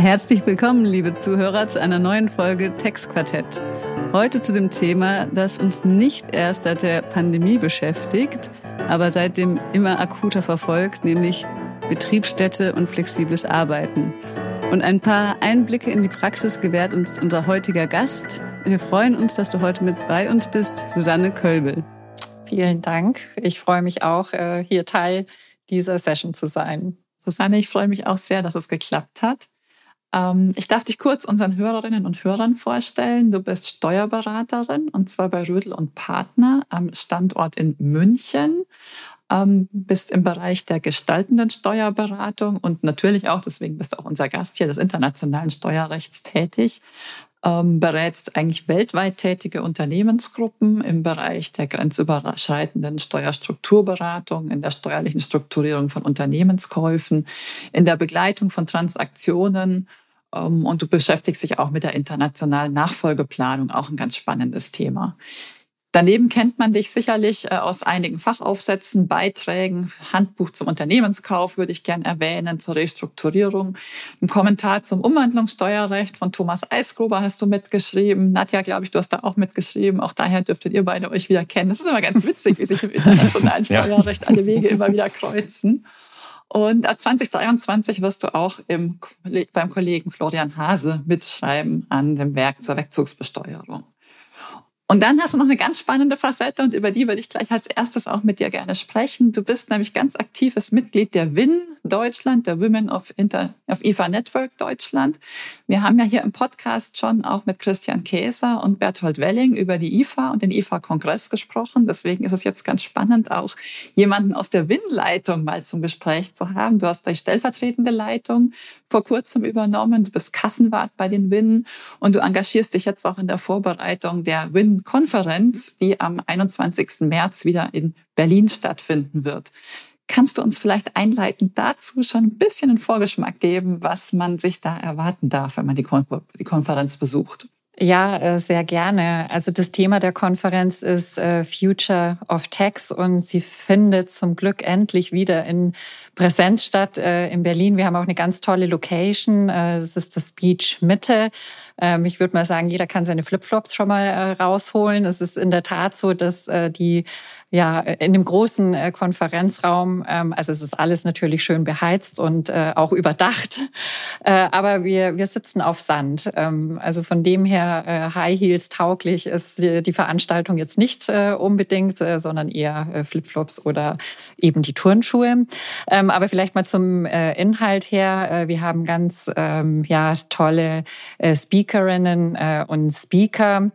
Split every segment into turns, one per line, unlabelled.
Herzlich willkommen, liebe Zuhörer, zu einer neuen Folge Textquartett. Heute zu dem Thema, das uns nicht erst seit der Pandemie beschäftigt, aber seitdem immer akuter verfolgt, nämlich Betriebsstätte und flexibles Arbeiten. Und ein paar Einblicke in die Praxis gewährt uns unser heutiger Gast. Wir freuen uns, dass du heute mit bei uns bist, Susanne Kölbel.
Vielen Dank. Ich freue mich auch, äh, hier Teil dieser Session zu sein.
Susanne, ich freue mich auch sehr, dass es geklappt hat. Ähm, ich darf dich kurz unseren Hörerinnen und Hörern vorstellen. Du bist Steuerberaterin und zwar bei Rödel und Partner am Standort in München. Ähm, bist im Bereich der gestaltenden Steuerberatung und natürlich auch, deswegen bist du auch unser Gast hier, des internationalen Steuerrechts tätig ähm, berätst eigentlich weltweit tätige Unternehmensgruppen im Bereich der grenzüberschreitenden Steuerstrukturberatung, in der steuerlichen Strukturierung von Unternehmenskäufen, in der Begleitung von Transaktionen und du beschäftigst dich auch mit der internationalen Nachfolgeplanung, auch ein ganz spannendes Thema. Daneben kennt man dich sicherlich äh, aus einigen Fachaufsätzen, Beiträgen, Handbuch zum Unternehmenskauf würde ich gern erwähnen, zur Restrukturierung. Ein Kommentar zum Umwandlungssteuerrecht von Thomas Eisgruber hast du mitgeschrieben. Nadja, glaube ich, du hast da auch mitgeschrieben. Auch daher dürftet ihr beide euch wieder kennen. Das ist immer ganz witzig, wie sich im internationalen Steuerrecht alle Wege immer wieder kreuzen. Und ab 2023 wirst du auch im, beim Kollegen Florian Hase mitschreiben an dem Werk zur Wegzugsbesteuerung. Und dann hast du noch eine ganz spannende Facette und über die würde ich gleich als erstes auch mit dir gerne sprechen. Du bist nämlich ganz aktives Mitglied der WIN Deutschland, der Women of, Inter, of IFA Network Deutschland. Wir haben ja hier im Podcast schon auch mit Christian Käser und Berthold Welling über die IFA und den IFA-Kongress gesprochen. Deswegen ist es jetzt ganz spannend, auch jemanden aus der WIN-Leitung mal zum Gespräch zu haben. Du hast die stellvertretende Leitung vor kurzem übernommen. Du bist Kassenwart bei den WIN und du engagierst dich jetzt auch in der Vorbereitung der WIN Konferenz, die am 21. März wieder in Berlin stattfinden wird. Kannst du uns vielleicht einleitend dazu schon ein bisschen einen Vorgeschmack geben, was man sich da erwarten darf, wenn man die, Konferenz besucht?
Ja, äh, sehr gerne. Also das Thema der Konferenz ist äh, Future of Tax und sie findet zum Glück endlich wieder in Präsenz statt äh, in Berlin. Wir haben auch eine ganz tolle Location. Das ist das Beach Mitte. Ähm, ich würde mal sagen, jeder kann seine Flipflops schon mal rausholen. Es ist in der Tat so, dass die ja, in dem großen äh, Konferenzraum. Ähm, also es ist alles natürlich schön beheizt und äh, auch überdacht. Äh, aber wir, wir sitzen auf Sand. Ähm, also von dem her äh, High Heels tauglich ist die, die Veranstaltung jetzt nicht äh, unbedingt, äh, sondern eher äh, Flipflops oder eben die Turnschuhe. Ähm, aber vielleicht mal zum äh, Inhalt her. Äh, wir haben ganz ähm, ja, tolle äh, Speakerinnen äh, und Speaker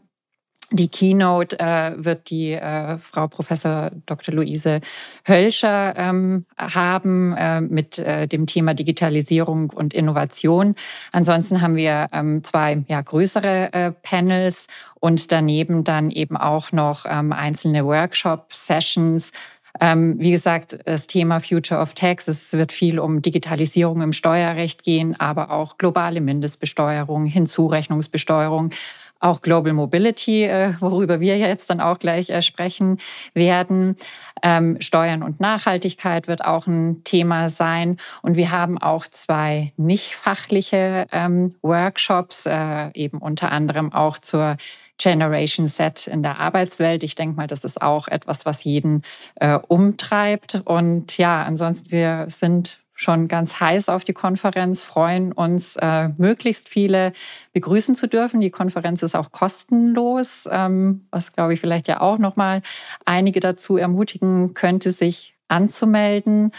die Keynote äh, wird die äh, Frau Professor Dr. Luise Hölscher ähm, haben äh, mit äh, dem Thema Digitalisierung und Innovation. Ansonsten haben wir ähm, zwei ja, größere äh, Panels und daneben dann eben auch noch ähm, einzelne Workshop-Sessions. Ähm, wie gesagt, das Thema Future of Tax, es wird viel um Digitalisierung im Steuerrecht gehen, aber auch globale Mindestbesteuerung, Hinzurechnungsbesteuerung auch Global Mobility, äh, worüber wir jetzt dann auch gleich äh, sprechen werden. Ähm, Steuern und Nachhaltigkeit wird auch ein Thema sein. Und wir haben auch zwei nicht fachliche ähm, Workshops, äh, eben unter anderem auch zur Generation Set in der Arbeitswelt. Ich denke mal, das ist auch etwas, was jeden äh, umtreibt. Und ja, ansonsten, wir sind schon ganz heiß auf die Konferenz, freuen uns, äh, möglichst viele begrüßen zu dürfen. Die Konferenz ist auch kostenlos, ähm, was glaube ich vielleicht ja auch nochmal einige dazu ermutigen könnte, sich anzumelden.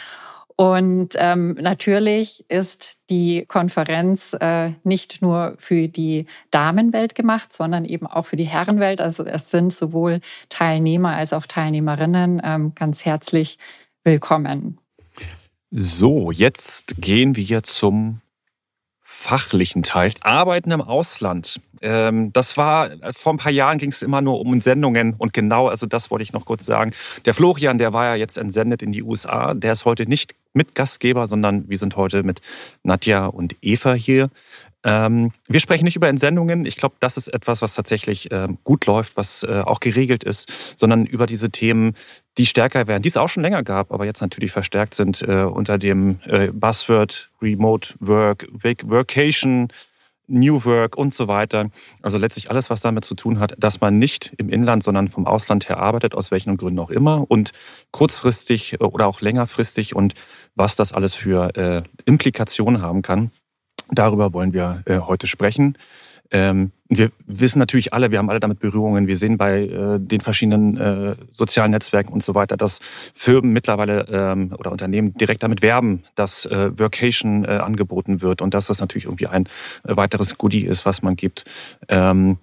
Und ähm, natürlich ist die Konferenz äh, nicht nur für die Damenwelt gemacht, sondern eben auch für die Herrenwelt. Also es sind sowohl Teilnehmer als auch Teilnehmerinnen ähm, ganz herzlich willkommen.
So, jetzt gehen wir zum fachlichen Teil. Arbeiten im Ausland. Ähm, das war, vor ein paar Jahren ging es immer nur um Sendungen und genau, also das wollte ich noch kurz sagen. Der Florian, der war ja jetzt entsendet in die USA. Der ist heute nicht mit Gastgeber, sondern wir sind heute mit Nadja und Eva hier. Ähm, wir sprechen nicht über Entsendungen. Ich glaube, das ist etwas, was tatsächlich äh, gut läuft, was äh, auch geregelt ist, sondern über diese Themen, die stärker werden, die es auch schon länger gab, aber jetzt natürlich verstärkt sind äh, unter dem äh, Buzzword Remote Work, Workation, New Work und so weiter. Also letztlich alles, was damit zu tun hat, dass man nicht im Inland, sondern vom Ausland her arbeitet, aus welchen Gründen auch immer und kurzfristig äh, oder auch längerfristig und was das alles für äh, Implikationen haben kann. Darüber wollen wir äh, heute sprechen. Ähm, wir wissen natürlich alle, wir haben alle damit Berührungen. Wir sehen bei äh, den verschiedenen äh, sozialen Netzwerken und so weiter, dass Firmen mittlerweile ähm, oder Unternehmen direkt damit werben, dass äh, Workation äh, angeboten wird und dass das natürlich irgendwie ein äh, weiteres Goodie ist, was man gibt. Ähm,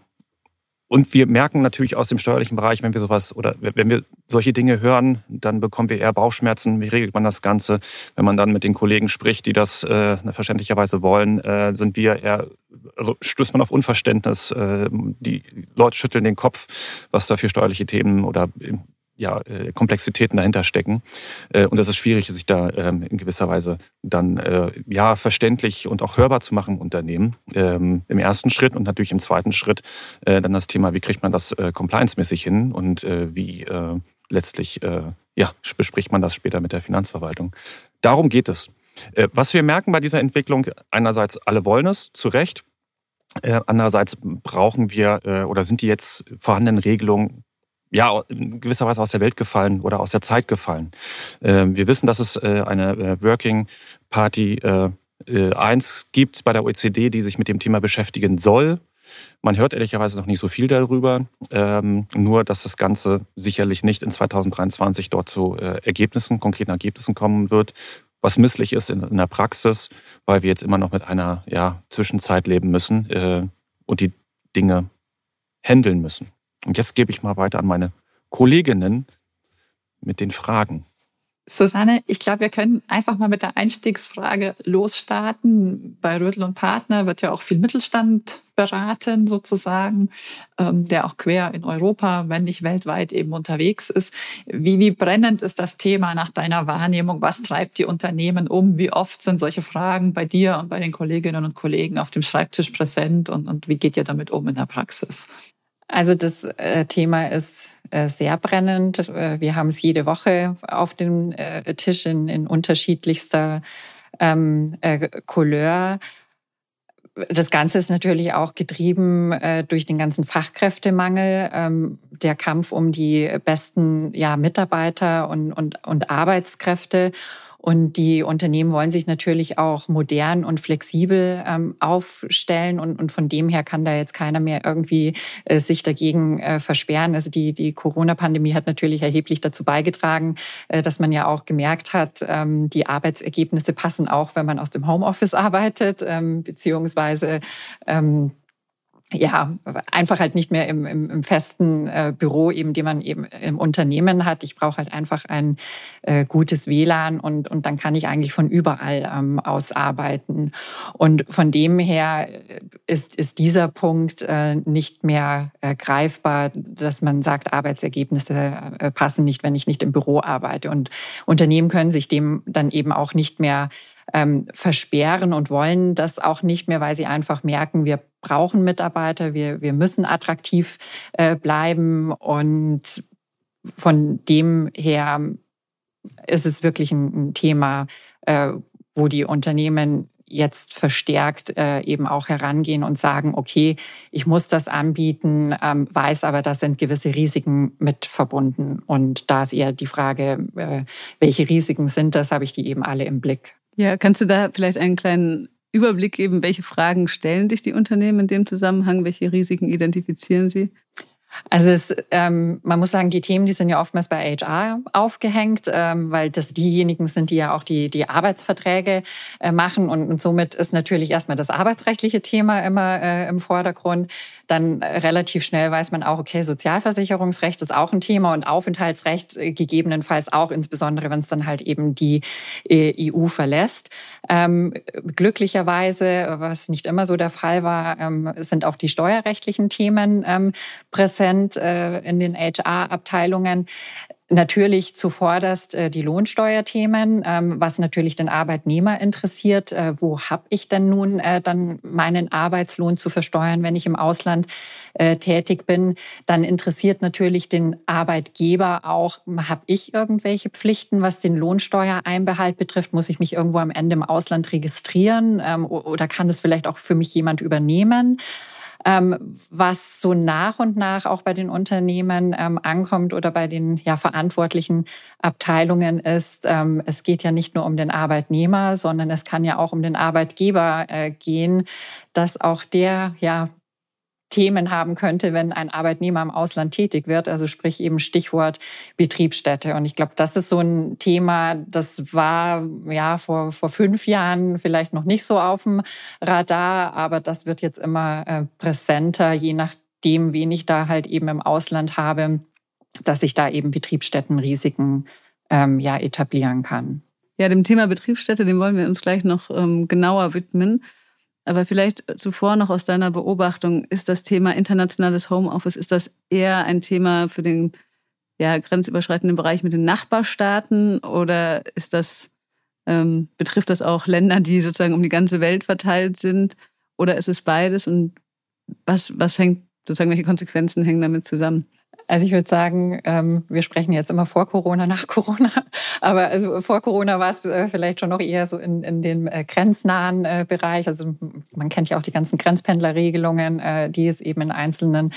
und wir merken natürlich aus dem steuerlichen Bereich, wenn wir sowas oder wenn wir solche Dinge hören, dann bekommen wir eher Bauchschmerzen. Wie regelt man das Ganze? Wenn man dann mit den Kollegen spricht, die das äh, verständlicherweise wollen, äh, sind wir eher, also stößt man auf Unverständnis. Äh, die Leute schütteln den Kopf, was da für steuerliche Themen oder ja, äh, Komplexitäten dahinter stecken. Äh, und es ist schwierig, sich da ähm, in gewisser Weise dann äh, ja verständlich und auch hörbar zu machen im Unternehmen. Ähm, Im ersten Schritt und natürlich im zweiten Schritt dann das Thema, wie kriegt man das compliance-mäßig hin und wie letztlich ja, bespricht man das später mit der Finanzverwaltung. Darum geht es. Was wir merken bei dieser Entwicklung, einerseits alle wollen es, zu Recht. Andererseits brauchen wir oder sind die jetzt vorhandenen Regelungen ja, in gewisser Weise aus der Welt gefallen oder aus der Zeit gefallen. Ähm, wir wissen, dass es äh, eine äh, Working Party 1 äh, gibt bei der OECD, die sich mit dem Thema beschäftigen soll. Man hört ehrlicherweise noch nicht so viel darüber, ähm, nur dass das Ganze sicherlich nicht in 2023 dort zu Ergebnissen, konkreten Ergebnissen kommen wird, was misslich ist in, der Praxis, weil wir jetzt immer noch mit einer ja, Zwischenzeit leben müssen und die Dinge handeln müssen. Und jetzt gebe ich mal weiter an meine Kolleginnen mit den Fragen.
Susanne, ich glaube, wir können einfach mal mit der Einstiegsfrage losstarten. Bei Rödel und Partner wird ja auch viel Mittelstand beraten, sozusagen, ähm, der auch quer in Europa, wenn nicht weltweit eben unterwegs ist. Wie, wie brennend ist das Thema nach deiner Wahrnehmung? Was treibt die Unternehmen um? Wie oft sind solche Fragen bei dir und bei den Kolleginnen und Kollegen auf dem Schreibtisch präsent? Und, und wie geht ihr damit um in der Praxis?
Also das äh, Thema ist äh, sehr brennend. Äh, wir haben es jede Woche auf dem Tisch in, in unterschiedlichster ähm, äh, Couleur. Das Ganze ist natürlich auch getrieben äh, durch den ganzen Fachkräftemangel, ähm, der Kampf um die besten ja, Mitarbeiter und, und, und Arbeitskräfte. Und die Unternehmen wollen sich natürlich auch modern und flexibel ähm, aufstellen. Und, und von dem her kann da jetzt keiner mehr irgendwie äh, sich dagegen äh, versperren. Also die, die Corona-Pandemie hat natürlich erheblich dazu beigetragen, äh, dass man ja auch gemerkt hat, ähm, die Arbeitsergebnisse passen auch, wenn man aus dem Homeoffice arbeitet, ähm, beziehungsweise ähm, ja, einfach halt nicht mehr im, im, im festen äh, Büro, eben, den man eben im Unternehmen hat. Ich brauche halt einfach ein äh, gutes WLAN und, und dann kann ich eigentlich von überall ähm, aus arbeiten. Und von dem her ist, ist dieser Punkt äh, nicht mehr äh, greifbar, dass man sagt, Arbeitsergebnisse äh, passen nicht, wenn ich nicht im Büro arbeite. Und Unternehmen können sich dem dann eben auch nicht mehr ähm, versperren und wollen das auch nicht mehr, weil sie einfach merken, wir brauchen Mitarbeiter, wir, wir müssen attraktiv äh, bleiben und von dem her ist es wirklich ein, ein Thema, äh, wo die Unternehmen jetzt verstärkt äh, eben auch herangehen und sagen, okay, ich muss das anbieten, ähm, weiß aber, da sind gewisse Risiken mit verbunden. Und da ist eher die Frage, äh, welche Risiken sind das, habe ich die eben alle im Blick.
Ja, kannst du da vielleicht einen kleinen Überblick geben, welche Fragen stellen sich die Unternehmen in dem Zusammenhang, welche Risiken identifizieren sie?
Also es, ähm, man muss sagen, die Themen, die sind ja oftmals bei HR aufgehängt, ähm, weil das diejenigen sind, die ja auch die, die Arbeitsverträge äh, machen. Und, und somit ist natürlich erstmal das arbeitsrechtliche Thema immer äh, im Vordergrund. Dann äh, relativ schnell weiß man auch, okay, Sozialversicherungsrecht ist auch ein Thema und Aufenthaltsrecht äh, gegebenenfalls auch, insbesondere wenn es dann halt eben die äh, EU verlässt. Ähm, glücklicherweise, was nicht immer so der Fall war, ähm, sind auch die steuerrechtlichen Themen ähm, präsent äh, in den HR-Abteilungen Natürlich zuvorderst äh, die Lohnsteuerthemen, ähm, was natürlich den Arbeitnehmer interessiert. Äh, wo habe ich denn nun äh, dann meinen Arbeitslohn zu versteuern, wenn ich im Ausland tätig bin? Dann interessiert natürlich den Arbeitgeber auch, habe ich irgendwelche Pflichten, was den Lohnsteuereinbehalt betrifft? Muss ich mich irgendwo am Ende im Ausland registrieren ähm, oder kann das vielleicht auch für mich jemand übernehmen? Ähm, was so nach und nach auch bei den Unternehmen ähm, ankommt oder bei den ja, verantwortlichen Abteilungen ist, ähm, es geht ja nicht nur um den Arbeitnehmer, sondern es kann ja auch um den Arbeitgeber äh, gehen, dass auch der ja Themen haben könnte, wenn ein Arbeitnehmer im Ausland tätig wird. Also sprich eben Stichwort Betriebsstätte. Und ich glaube, das ist so ein Thema, das war ja vor, vor fünf Jahren vielleicht noch nicht so auf dem Radar, aber das wird jetzt immer äh, präsenter, je nachdem, wen ich da halt eben im Ausland habe, dass ich da eben Betriebsstättenrisiken ähm, ja etablieren kann.
Ja, dem Thema Betriebsstätte, dem wollen wir uns gleich noch ähm, genauer widmen. Aber vielleicht zuvor noch aus deiner Beobachtung, ist das Thema internationales Homeoffice, ist das eher ein Thema für den ja, grenzüberschreitenden Bereich mit den Nachbarstaaten oder ist das, ähm, betrifft das auch Länder, die sozusagen um die ganze Welt verteilt sind? Oder ist es beides? Und was, was hängt, sozusagen, welche Konsequenzen hängen damit zusammen?
Also ich würde sagen, ähm, wir sprechen jetzt immer vor Corona, nach Corona. Aber also vor Corona war es äh, vielleicht schon noch eher so in, in dem äh, grenznahen äh, Bereich. Also man kennt ja auch die ganzen Grenzpendlerregelungen, die es eben in einzelnen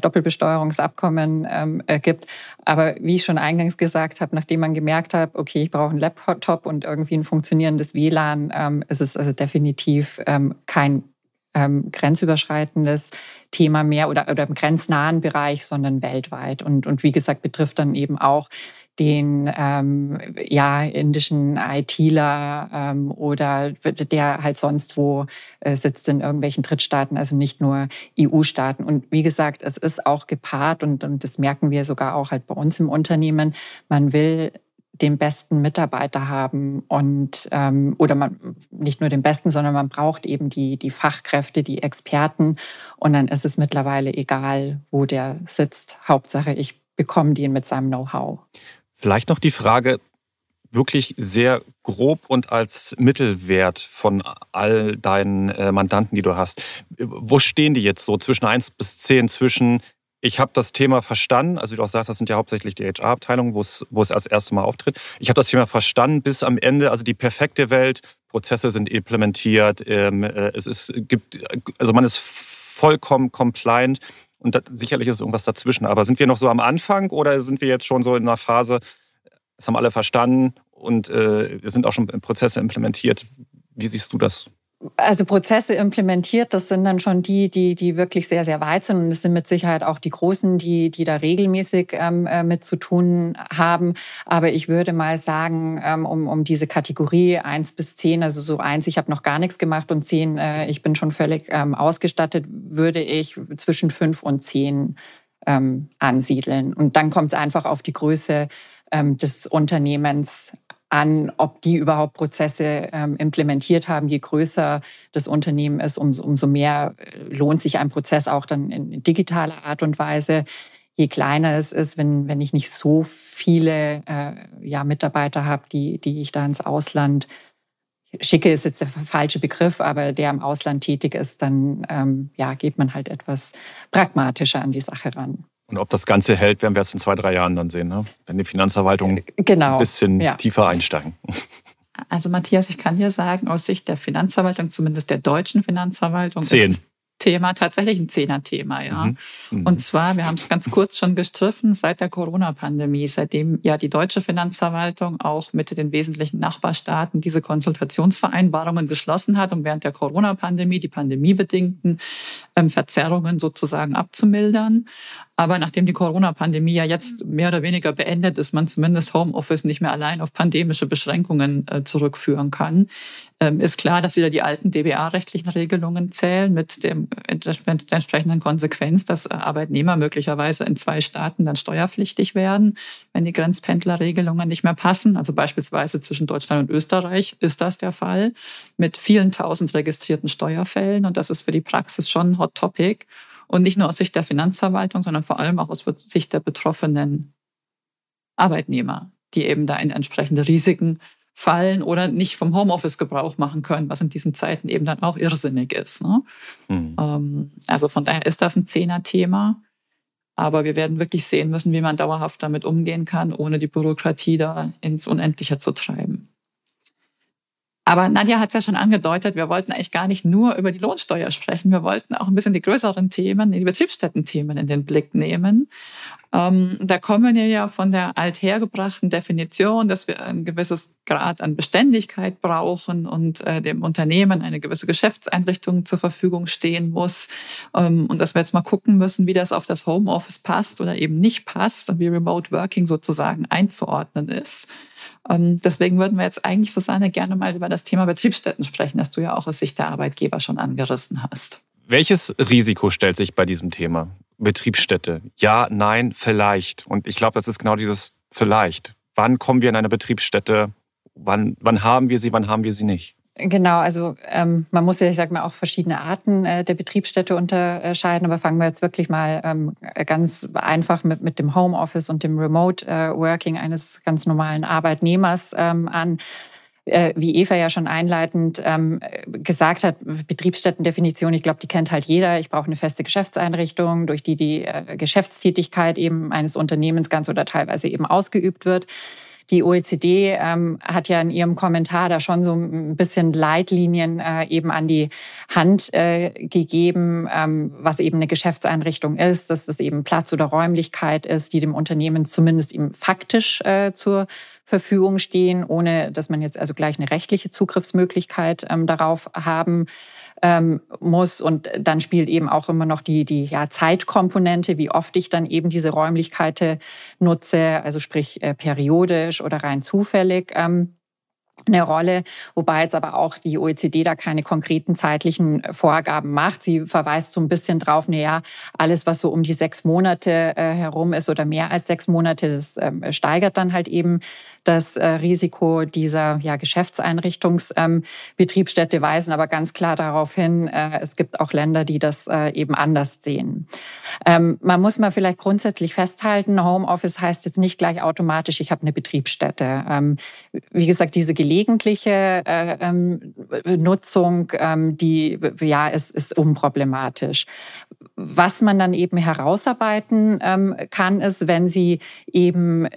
Doppelbesteuerungsabkommen ähm, gibt. Aber wie ich schon eingangs gesagt habe, nachdem man gemerkt hat, okay, ich brauche einen Laptop und irgendwie ein funktionierendes WLAN, ähm, ist es also definitiv kein ähm, grenzüberschreitendes Thema mehr oder, oder im grenznahen Bereich, sondern weltweit. Und, und wie gesagt, betrifft dann eben auch den ähm, ja, indischen ITler ähm, oder der halt sonst wo äh, sitzt in irgendwelchen Drittstaaten, also nicht nur EU-Staaten. Und wie gesagt, es ist auch gepaart und, und das merken wir sogar auch halt bei uns im Unternehmen. Man will den besten Mitarbeiter haben und ähm, oder man nicht nur den besten, sondern man braucht eben die die Fachkräfte, die Experten und dann ist es mittlerweile egal, wo der sitzt. Hauptsache, ich bekomme den mit seinem Know-how.
Vielleicht noch die Frage wirklich sehr grob und als Mittelwert von all deinen äh, Mandanten, die du hast. Wo stehen die jetzt so zwischen 1 bis 10 zwischen ich habe das Thema verstanden, also wie du auch sagst, das sind ja hauptsächlich die HR-Abteilungen, wo es, wo es als erstes Mal auftritt. Ich habe das Thema verstanden bis am Ende, also die perfekte Welt, Prozesse sind implementiert, ähm, äh, es ist, gibt, also man ist vollkommen compliant und das, sicherlich ist irgendwas dazwischen. Aber sind wir noch so am Anfang oder sind wir jetzt schon so in einer Phase, das haben alle verstanden und äh, sind auch schon Prozesse implementiert? Wie siehst du das?
Also Prozesse implementiert, das sind dann schon die, die, die wirklich sehr, sehr weit sind. Und es sind mit Sicherheit auch die Großen, die, die da regelmäßig ähm, äh, mit zu tun haben. Aber ich würde mal sagen, ähm, um, um diese Kategorie eins bis zehn, also so eins, ich habe noch gar nichts gemacht und zehn, äh, ich bin schon völlig ähm, ausgestattet, würde ich zwischen fünf und zehn ähm, ansiedeln. Und dann kommt es einfach auf die Größe ähm, des Unternehmens an, ob die überhaupt Prozesse ähm, implementiert haben. Je größer das Unternehmen ist, umso, umso mehr äh, lohnt sich ein Prozess auch dann in digitaler Art und Weise. Je kleiner es ist, wenn, wenn ich nicht so viele äh, ja, Mitarbeiter habe, die, die ich da ins Ausland schicke, ist jetzt der falsche Begriff, aber der im Ausland tätig ist, dann ähm, ja, geht man halt etwas pragmatischer an die Sache ran.
Und ob das Ganze hält, werden wir erst in zwei, drei Jahren dann sehen, ne? wenn die Finanzverwaltung genau. ein bisschen ja. tiefer einsteigen.
Also Matthias, ich kann dir sagen, aus Sicht der Finanzverwaltung, zumindest der deutschen Finanzverwaltung,
Zehn.
Thema tatsächlich ein Zehner-Thema, ja. Mhm. Mhm. Und zwar, wir haben es ganz kurz schon gestriffen, seit der Corona-Pandemie, seitdem ja die deutsche Finanzverwaltung auch mit den wesentlichen Nachbarstaaten diese Konsultationsvereinbarungen geschlossen hat, um während der Corona-Pandemie die pandemiebedingten ähm, Verzerrungen sozusagen abzumildern. Aber nachdem die Corona-Pandemie ja jetzt mehr oder weniger beendet ist, man zumindest Homeoffice nicht mehr allein auf pandemische Beschränkungen äh, zurückführen kann, ähm, ist klar, dass wieder die alten DBA-rechtlichen Regelungen zählen mit dem entsprechenden Konsequenz, dass äh, Arbeitnehmer möglicherweise in zwei Staaten dann steuerpflichtig werden, wenn die Grenzpendlerregelungen nicht mehr passen. Also beispielsweise zwischen Deutschland und Österreich ist das der Fall mit vielen tausend registrierten Steuerfällen. Und das ist für die Praxis schon ein Hot Topic. Und nicht nur aus Sicht der Finanzverwaltung, sondern vor allem auch aus Sicht der betroffenen Arbeitnehmer, die eben da in entsprechende Risiken fallen oder nicht vom Homeoffice Gebrauch machen können, was in diesen Zeiten eben dann auch irrsinnig ist. Ne? Mhm. Also von daher ist das ein Zehner-Thema. Aber wir werden wirklich sehen müssen, wie man dauerhaft damit umgehen kann, ohne die Bürokratie da ins Unendliche zu treiben. Aber Nadja hat es ja schon angedeutet, wir wollten eigentlich gar nicht nur über die Lohnsteuer sprechen. Wir wollten auch ein bisschen die größeren Themen, die Betriebsstättenthemen in den Blick nehmen. Ähm, da kommen wir ja von der althergebrachten Definition, dass wir ein gewisses Grad an Beständigkeit brauchen und äh, dem Unternehmen eine gewisse Geschäftseinrichtung zur Verfügung stehen muss. Ähm, und dass wir jetzt mal gucken müssen, wie das auf das Homeoffice passt oder eben nicht passt und wie Remote Working sozusagen einzuordnen ist. Ähm, deswegen würden wir jetzt eigentlich, Susanne, gerne mal über das Thema Betriebsstätten sprechen, das du ja auch aus Sicht der Arbeitgeber schon angerissen hast.
Welches Risiko stellt sich bei diesem Thema? Betriebsstätte? Ja, nein, vielleicht. Und ich glaube, das ist genau dieses vielleicht. Wann kommen wir in eine Betriebsstätte? Wann, wann haben wir sie, wann haben wir sie nicht?
Genau, also ähm, man muss ja, ich sage mal, auch verschiedene Arten äh, der Betriebsstätte unterscheiden. Aber fangen wir jetzt wirklich mal ähm, ganz einfach mit, mit dem Homeoffice und dem Remote äh, Working eines ganz normalen Arbeitnehmers ähm, an. Äh, wie Eva ja schon einleitend ähm, gesagt hat, Betriebsstättendefinition, ich glaube, die kennt halt jeder. Ich brauche eine feste Geschäftseinrichtung, durch die die äh, Geschäftstätigkeit eben eines Unternehmens ganz oder teilweise eben ausgeübt wird. Die OECD ähm, hat ja in ihrem Kommentar da schon so ein bisschen Leitlinien äh, eben an die Hand äh, gegeben, ähm, was eben eine Geschäftseinrichtung ist, dass das eben Platz oder Räumlichkeit ist, die dem Unternehmen zumindest eben faktisch äh, zur Verfügung stehen, ohne dass man jetzt also gleich eine rechtliche Zugriffsmöglichkeit ähm, darauf haben ähm, muss. Und dann spielt eben auch immer noch die, die ja, Zeitkomponente, wie oft ich dann eben diese Räumlichkeiten nutze, also sprich äh, periodisch oder rein zufällig. Ähm, eine Rolle, wobei jetzt aber auch die OECD da keine konkreten zeitlichen Vorgaben macht. Sie verweist so ein bisschen drauf, naja, alles, was so um die sechs Monate äh, herum ist oder mehr als sechs Monate, das ähm, steigert dann halt eben das äh, Risiko dieser ja, Geschäftseinrichtungsbetriebsstätte, ähm, weisen aber ganz klar darauf hin, äh, es gibt auch Länder, die das äh, eben anders sehen. Ähm, man muss mal vielleicht grundsätzlich festhalten, Homeoffice heißt jetzt nicht gleich automatisch, ich habe eine Betriebsstätte. Ähm, wie gesagt, diese gelegentliche Nutzung, die ja, ist, ist unproblematisch. Was man dann eben herausarbeiten kann, ist, wenn Sie eben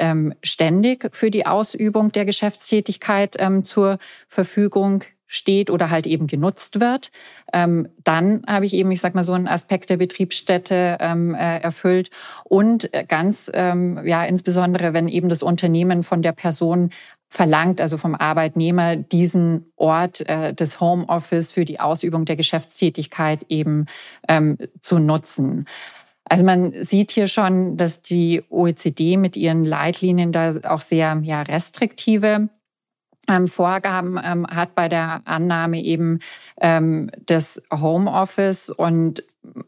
ständig für die Ausübung der Geschäftstätigkeit ähm, zur Verfügung steht oder halt eben genutzt wird, ähm, dann habe ich eben, ich sag mal, so einen Aspekt der Betriebsstätte ähm, äh, erfüllt und äh, ganz, ähm, ja, insbesondere, wenn eben das Unternehmen von der Person verlangt, also vom Arbeitnehmer, diesen Ort äh, des Homeoffice für die Ausübung der Geschäftstätigkeit eben ähm, zu nutzen. Also man sieht hier schon, dass die OECD mit ihren Leitlinien da auch sehr ja, restriktive ähm, Vorgaben ähm, hat bei der Annahme eben ähm, des Homeoffice. Und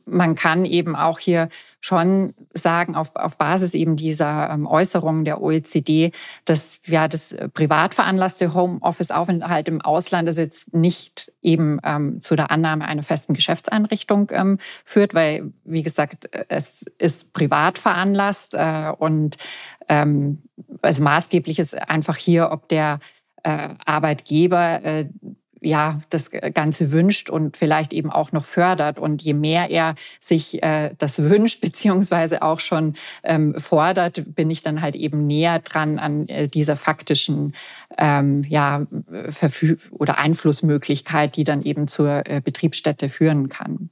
man kann eben auch hier schon sagen, auf, auf Basis eben dieser ähm, Äußerungen der OECD, dass ja das privat veranlasste Homeoffice-Aufenthalt im Ausland also jetzt nicht eben ähm, zu der Annahme einer festen Geschäftseinrichtung ähm, führt, weil, wie gesagt, es ist privat veranlasst äh, und ähm, also maßgeblich ist einfach hier, ob der Arbeitgeber äh, ja das Ganze wünscht und vielleicht eben auch noch fördert. Und je mehr er sich äh, das wünscht, beziehungsweise auch schon ähm, fordert, bin ich dann halt eben näher dran an äh, dieser faktischen ähm, ja, Verfü oder Einflussmöglichkeit, die dann eben zur äh, Betriebsstätte führen kann.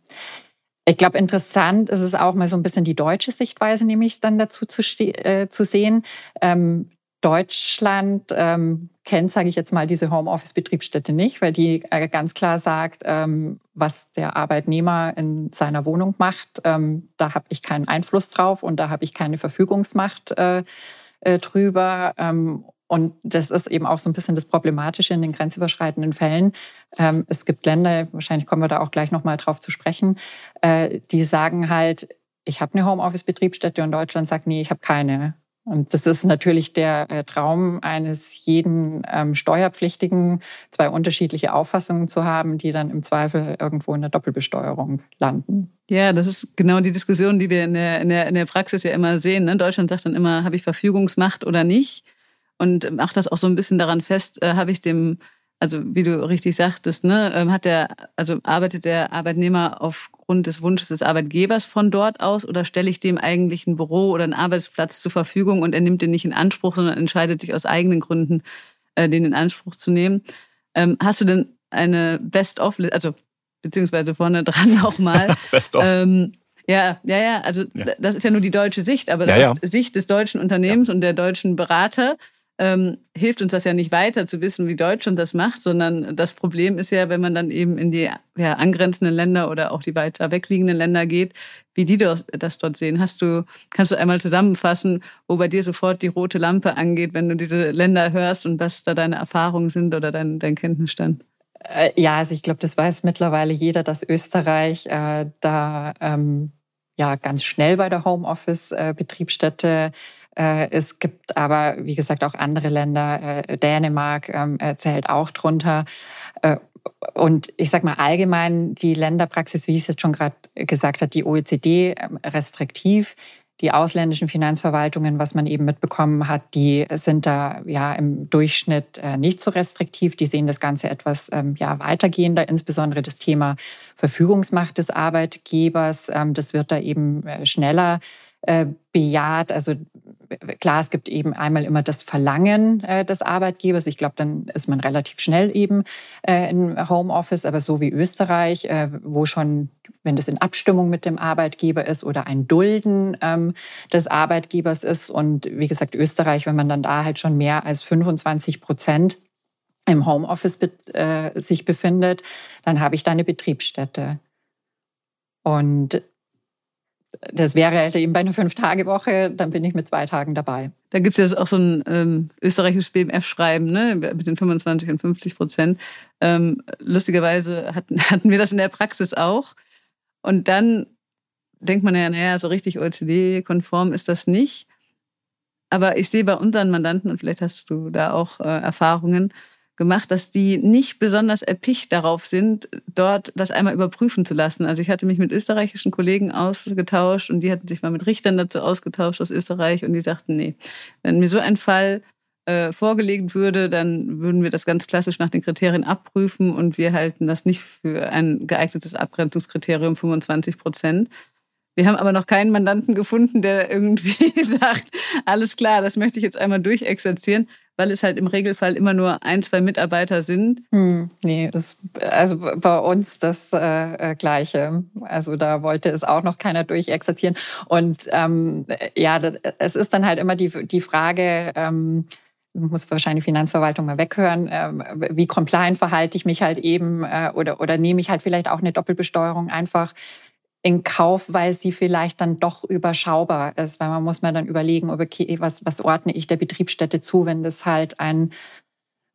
Ich glaube, interessant ist es auch mal so ein bisschen die deutsche Sichtweise, nämlich dann dazu zu, äh, zu sehen. Ähm, Deutschland ähm, kennt, sage ich jetzt mal, diese Homeoffice-Betriebsstätte nicht, weil die äh, ganz klar sagt, ähm, was der Arbeitnehmer in seiner Wohnung macht, ähm, da habe ich keinen Einfluss drauf und da habe ich keine Verfügungsmacht äh, äh, drüber. Ähm, und das ist eben auch so ein bisschen das Problematische in den grenzüberschreitenden Fällen. Ähm, es gibt Länder, wahrscheinlich kommen wir da auch gleich nochmal drauf zu sprechen, äh, die sagen halt, ich habe eine Homeoffice-Betriebsstätte und Deutschland sagt, nee, ich habe keine Und das ist natürlich der äh, Traum eines jeden ähm, Steuerpflichtigen, zwei unterschiedliche Auffassungen zu haben, die dann im Zweifel irgendwo in der Doppelbesteuerung landen.
Ja, das ist genau die Diskussion, die wir in der, in der, in der Praxis ja immer sehen. Ne? Deutschland sagt dann immer, habe ich Verfügungsmacht oder nicht? Und macht das auch so ein bisschen daran fest, äh, habe ich dem also wie du richtig sagtest, ne, ähm, hat der, also arbeitet der Arbeitnehmer aufgrund des Wunsches des Arbeitgebers von dort aus oder stelle ich dem eigentlich ein Büro oder einen Arbeitsplatz zur Verfügung und er nimmt den nicht in Anspruch, sondern entscheidet sich aus eigenen Gründen, äh, den in Anspruch zu nehmen. Ähm, hast du denn eine Best-of, also beziehungsweise vorne dran auch mal?
Best-of. Ähm,
ja, ja, ja. Also ja. das ist ja nur die deutsche Sicht, aber ja, aus ja. Sicht des deutschen Unternehmens und der deutschen Berater ähm, hilft uns das ja nicht weiter zu wissen, wie Deutschland das macht, sondern das Problem ist ja, wenn man dann eben in die ja, angrenzenden Länder oder auch die weiter wegliegenden Länder geht, wie die das, dort sehen. Hast du, kannst du einmal zusammenfassen, wo bei dir sofort die rote Lampe angeht, wenn du diese Länder hörst und was da deine Erfahrungen sind oder dein, dein Kenntnisstand?
Äh, ja, also ich glaube, das weiß mittlerweile jeder, dass Österreich äh, da ähm, ja ganz schnell bei der Homeoffice-Betriebsstätte äh, es gibt aber, wie gesagt, auch andere Länder. Äh, Dänemark ähm, zählt auch drunter. Äh, und ich sage mal allgemein, die Länderpraxis, wie ich es jetzt schon gerade gesagt hat, die OECD ähm, restriktiv. Die ausländischen Finanzverwaltungen, was man eben mitbekommen hat, die sind da ja im Durchschnitt nicht so restriktiv. Die sehen das Ganze etwas ähm, ja, weitergehender, insbesondere das Thema Verfügungsmacht des Arbeitgebers. das wird da eben schneller bejaht. Also klar, es gibt eben einmal immer das Verlangen äh, des Arbeitgebers. Ich glaube, dann ist man relativ schnell eben äh, im Homeoffice, aber so wie Österreich, äh, wo schon, wenn das in Abstimmung mit dem Arbeitgeber ist oder ein Dulden ähm, des Arbeitgebers ist und wie gesagt, Österreich, wenn man dann da halt schon mehr als 25 Prozent im Homeoffice äh, sich befindet, dann habe ich da eine Betriebsstätte. Und das wäre halt eben bei einer Fünf-Tage-Woche, dann bin ich mit zwei Tagen dabei.
Da gibt es ja auch so ein ähm, österreichisches BMF-Schreiben ne, mit den 25 und 50 Prozent. Ähm, lustigerweise hatten, hatten wir das in der Praxis auch. Und dann denkt man ja, naja, so richtig OECD-konform ist das nicht. Aber ich sehe bei unseren Mandanten, und vielleicht hast du da auch äh, Erfahrungen, gemacht, dass die nicht besonders erpicht darauf sind, dort das einmal überprüfen zu lassen. Also ich hatte mich mit österreichischen Kollegen ausgetauscht und die hatten sich mal mit Richtern dazu ausgetauscht aus Österreich und die sagten, nee, wenn mir so ein Fall äh, vorgelegt würde, dann würden wir das ganz klassisch nach den Kriterien abprüfen und wir halten das nicht für ein geeignetes Abgrenzungskriterium 25 Prozent. Wir haben aber noch keinen Mandanten gefunden, der irgendwie sagt, alles klar, das möchte ich jetzt einmal durchexerzieren weil es halt im Regelfall immer nur ein, zwei Mitarbeiter sind.
Hm, nee, das, also bei uns das äh, äh, Gleiche. Also da wollte es auch noch keiner durchexerzieren. Und ähm, ja, es ist dann halt immer die, die Frage, ähm, muss wahrscheinlich Finanzverwaltung mal weghören, ähm, wie compliant verhalte ich mich halt eben äh, oder, oder nehme ich halt vielleicht auch eine Doppelbesteuerung einfach in Kauf, weil sie vielleicht dann doch überschaubar ist, weil man muss mir dann überlegen, okay, was, was ordne ich der Betriebsstätte zu, wenn das halt ein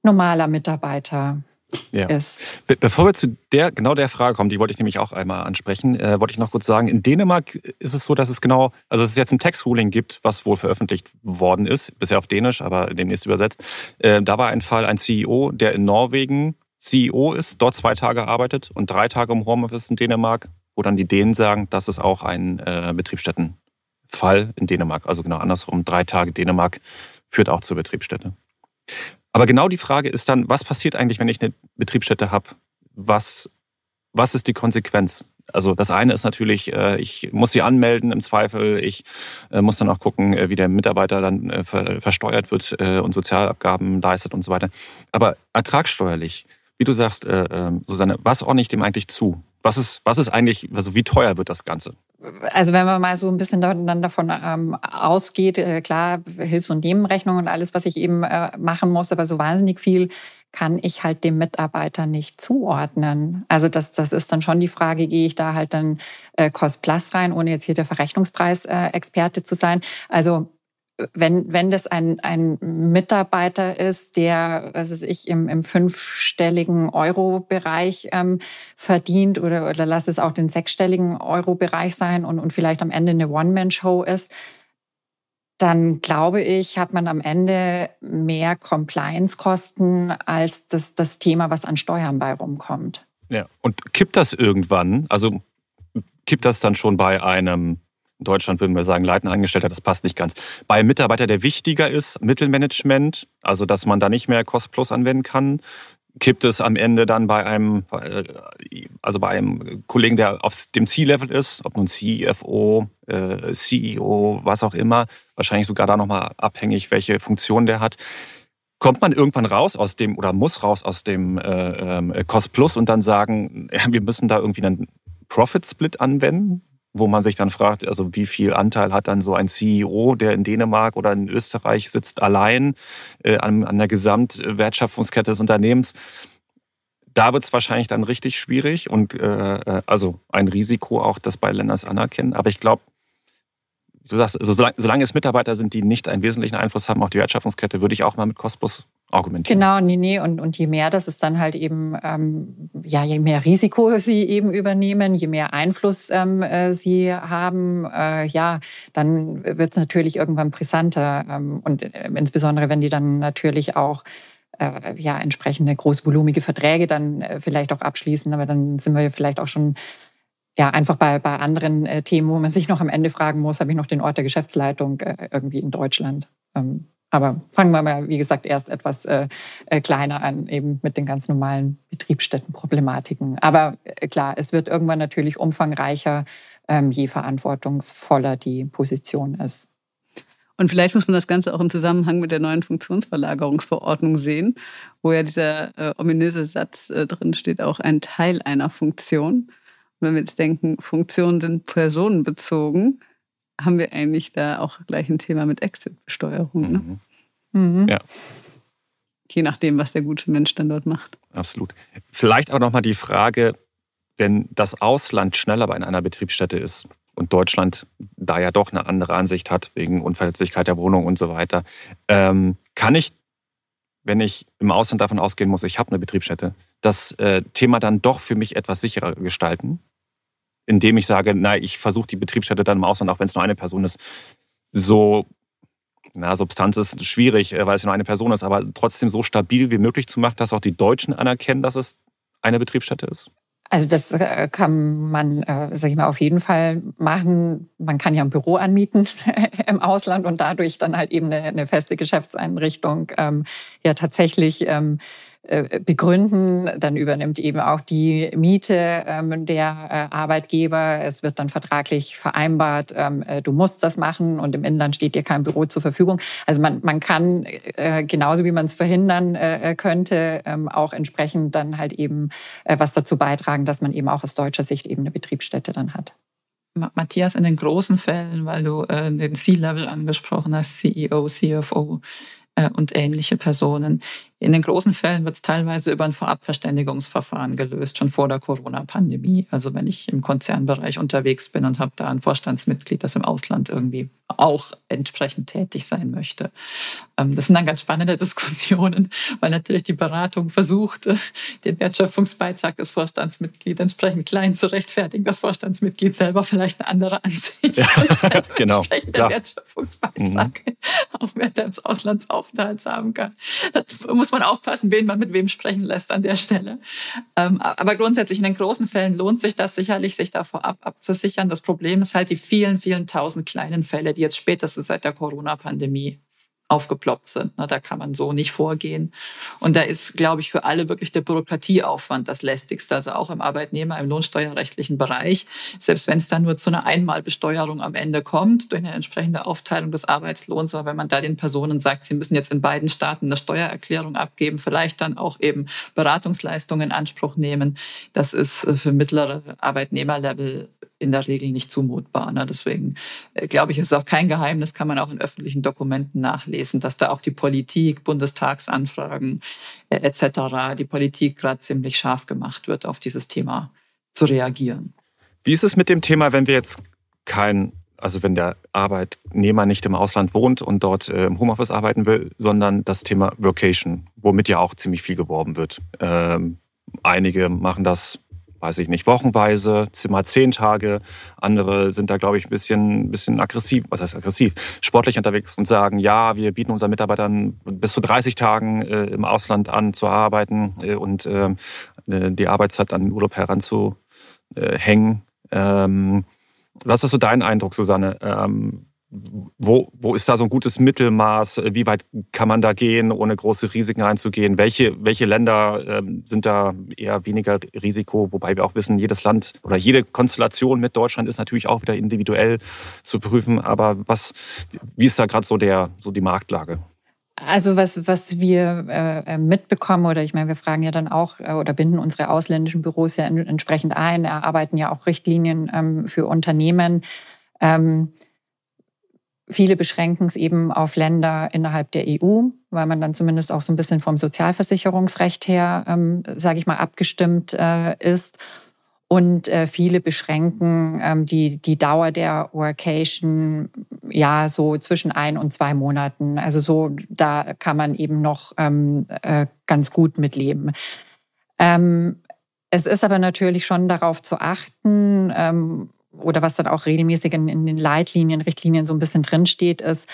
normaler Mitarbeiter ja. ist.
Be bevor wir zu der genau der Frage kommen, die wollte ich nämlich auch einmal ansprechen, äh, wollte ich noch kurz sagen, in Dänemark ist es so, dass es genau, also dass es jetzt ein Text-Ruling gibt, was wohl veröffentlicht worden ist, bisher auf Dänisch, aber demnächst übersetzt. Äh, da war ein Fall, ein CEO, der in Norwegen CEO ist, dort zwei Tage arbeitet und drei Tage im Homeoffice in Dänemark wo dann die Dänen sagen, das ist auch ein äh, Betriebsstättenfall in Dänemark. Also genau andersrum, drei Tage Dänemark führt auch zur Betriebsstätte. Aber genau die Frage ist dann, was passiert eigentlich, wenn ich eine Betriebsstätte habe? Was, was ist die Konsequenz? Also das eine ist natürlich, äh, ich muss sie anmelden im Zweifel. Ich äh, muss dann auch gucken, äh, wie der Mitarbeiter dann versteuert wird und Sozialabgaben leistet und so weiter. Aber ertragssteuerlich, wie du sagst, Susanne, was ordne ich dem eigentlich zu? Was ist, was ist eigentlich, also wie teuer wird das Ganze?
Also wenn man mal so ein bisschen dann davon ähm, ausgeht, äh, klar, Hilfs- und Nebenrechnung und alles, was ich eben äh, machen muss, aber so wahnsinnig viel kann ich halt dem Mitarbeiter nicht zuordnen. Also das, das ist dann schon die Frage, gehe ich da halt dann äh, Cost Plus rein, ohne jetzt hier der Verrechnungspreis-Experte zu sein. Also wenn, wenn das ein, ein Mitarbeiter ist, der, was weiß ich, im, im fünfstelligen Euro-Bereich ähm, verdient oder, oder lass es auch den sechsstelligen Euro-Bereich sein und, und vielleicht am Ende eine One-Man-Show ist, dann glaube ich, hat man am Ende mehr Compliance-Kosten als das, das Thema, was an Steuern bei rumkommt.
Ja, und kippt das irgendwann? Also kippt das dann schon bei einem, in Deutschland würden wir sagen, leitender Angestellter, das passt nicht ganz, bei einem Mitarbeiter, der wichtiger ist, Mittelmanagement, also dass man da nicht mehr Cost Plus anwenden kann, kippt es am Ende dann bei einem, äh, also bei einem Kollegen, der auf dem C-Level ist, ob nun CFO, äh, CEO, was auch immer, wahrscheinlich sogar da nochmal abhängig, welche Funktion der hat. Kommt man irgendwann raus aus dem oder muss raus aus dem äh, äh, Cost Plus und dann sagen, ja, wir müssen da irgendwie einen Profit Split anwenden? Wo man sich dann fragt, also wie viel Anteil hat dann so ein CEO, der in Dänemark oder in Österreich sitzt, allein äh, an, an der Gesamtwertschöpfungskette des Unternehmens. Da wird es wahrscheinlich dann richtig schwierig und äh, äh also ein Risiko auch, das bei Länders anerkennen. Aber ich glaube, du sagst, also solange, solange, es Mitarbeiter sind, die nicht einen wesentlichen Einfluss haben auf die Wertschöpfungskette, würde ich auch mal mit Cosplus argumentieren.
Genau, nee, nee. Und, und je mehr das ist dann halt eben, ähm, ja, je mehr Risiko sie eben übernehmen, je mehr Einfluss ähm, äh, sie haben, äh, ja, dann wird es natürlich irgendwann brisanter. Ähm, und äh, insbesondere, wenn die dann natürlich auch äh, ja, entsprechende großvolumige Verträge dann äh, vielleicht auch abschließen. Aber dann sind wir vielleicht auch schon ja, einfach bei, bei anderen äh, Themen, wo man sich noch am Ende fragen muss, habe ich noch den Ort der Geschäftsleitung irgendwie in Deutschland? Aber fangen wir mal, wie gesagt, erst etwas äh, äh, kleiner an, eben mit den ganz normalen Betriebsstättenproblematiken. Aber äh, klar, es wird irgendwann natürlich umfangreicher, ähm, je verantwortungsvoller die Position ist.
Und vielleicht muss man das Ganze auch im Zusammenhang mit der neuen Funktionsverlagerungsverordnung sehen, wo ja dieser äh, ominöse Satz äh, drin steht, auch ein Teil einer Funktion. Und wenn wir jetzt denken, Funktionen sind personenbezogen, haben wir eigentlich da auch gleich ein Thema mit Exit-Besteuerung. Ne? Mhm. Mhm. Ja. Je nachdem, was der gute Mensch dann dort macht.
Absolut. Vielleicht auch nochmal die Frage, wenn das Ausland schneller bei einer Betriebsstätte ist und Deutschland da ja doch eine andere Ansicht hat wegen Unverletzlichkeit der Wohnung und so weiter, ähm, kann ich, wenn ich im Ausland davon ausgehen muss, ich habe eine Betriebsstätte, das äh, Thema dann doch für mich etwas sicherer gestalten? Indem ich sage, na, ich versuche die Betriebsstätte dann im Ausland, auch wenn es nur eine Person ist, so, na, Substanz ist schwierig, äh, weil es nur eine Person ist, aber trotzdem so stabil wie möglich zu machen, dass auch die Deutschen anerkennen, dass es eine Betriebsstätte ist?
Also das äh, kann man, äh, ich mal, auf jeden Fall machen. Man kann ja ein Büro anmieten im Ausland und dadurch dann halt eben eine, eine feste Geschäftseinrichtung ähm, ja tatsächlich ähm, äh, begründen. Dann übernimmt eben auch die Miete ähm, der äh, Arbeitgeber. Es wird dann vertraglich vereinbart, ähm, äh, du musst das machen und im Inland steht dir kein Büro zur Verfügung. Also man, man kann genauso wie man es verhindern könnte, ähm, auch entsprechend dann halt eben was dazu beitragen, dass man eben auch aus deutscher Sicht eben eine Betriebsstätte dann hat.
Matthias, in den großen Fällen, weil du den C-Level angesprochen hast, CEO, CFO, und ähnliche Personen. In den großen Fällen wird es teilweise über ein Vorabverständigungsverfahren gelöst, schon vor der Corona-Pandemie. Also wenn ich im Konzernbereich unterwegs bin und habe da ein Vorstandsmitglied, das im Ausland irgendwie auch entsprechend tätig sein möchte. Ähm, das sind dann ganz spannende Diskussionen, weil natürlich die Beratung versucht, äh, den Wertschöpfungsbeitrag des Vorstandsmitglieds entsprechend klein zu rechtfertigen. Das Vorstandsmitglied selber vielleicht eine andere Ansicht. Ja,
genau.
Der Wertschöpfungsbeitrag mhm. auch während des Auslandsaufenthalts haben kann. Das muss muss man aufpassen, wen man mit wem sprechen lässt an der Stelle. Ähm, aber grundsätzlich in den großen Fällen lohnt sich das sicherlich, sich da vorab abzusichern. Das Problem ist halt die vielen, vielen tausend kleinen Fälle, die jetzt spätestens seit der Corona-Pandemie aufgeploppt sind. Da kann man so nicht vorgehen. Und da ist, glaube ich, für alle wirklich der Bürokratieaufwand das lästigste. Also auch im Arbeitnehmer, im lohnsteuerrechtlichen Bereich. Selbst wenn es dann nur zu einer Einmalbesteuerung am Ende kommt, durch eine entsprechende Aufteilung des Arbeitslohns, aber wenn man da den Personen sagt, sie müssen jetzt in beiden Staaten eine Steuererklärung abgeben, vielleicht dann auch eben Beratungsleistungen in Anspruch nehmen, das ist äh, für mittlere Arbeitnehmerlevel in der Regel nicht zumutbar. Ne? Deswegen äh, glaube ich, ist auch kein Geheimnis, kann man auch in öffentlichen Dokumenten nachlesen, dass da auch die Politik, Bundestagsanfragen äh, etc., die Politik gerade ziemlich scharf gemacht wird, auf dieses Thema zu reagieren.
Wie ist es mit dem Thema, wenn wir jetzt kein, also wenn der Arbeitnehmer nicht im Ausland wohnt und dort äh, im Homeoffice arbeiten will, sondern das Thema Vocation, womit ja auch ziemlich viel geworben wird. Ähm, einige machen das weiß ich nicht, wochenweise, mal zehn Tage. Andere sind da, glaube ich, ein bisschen, bisschen aggressiv, was heißt aggressiv, sportlich unterwegs und sagen, ja, wir bieten unseren Mitarbeitern bis zu 30 Tagen äh, im Ausland an zu arbeiten äh, und ähm, äh, die Arbeitszeit an den Urlaub heranzuhängen. Ähm, was ist so dein Eindruck, Susanne? Ähm, wo, wo ist da so ein gutes Mittelmaß? Wie weit kann man da gehen, ohne große Risiken einzugehen? Welche, welche Länder ähm, sind da eher weniger Risiko? Wobei wir auch wissen, jedes Land oder jede Konstellation mit Deutschland ist natürlich auch wieder individuell zu prüfen. Aber was, wie ist da gerade so, so die Marktlage?
Also was, was wir äh, mitbekommen, oder ich meine, wir fragen ja dann auch äh, oder binden unsere ausländischen Büros ja entsprechend ein, erarbeiten ja auch Richtlinien ähm, für Unternehmen. Ähm, Viele beschränken es eben auf Länder innerhalb der EU, weil man dann zumindest auch so ein bisschen vom Sozialversicherungsrecht her, ähm, sage ich mal, abgestimmt äh, ist. Und äh, viele beschränken ähm, die, die Dauer der Workation ja so zwischen ein und zwei Monaten. Also so, da kann man eben noch ähm, äh, ganz gut mitleben. Ähm, es ist aber natürlich schon darauf zu achten, ähm, oder was dann auch regelmäßig in, in, den Leitlinien, Richtlinien so ein bisschen drinsteht, ist,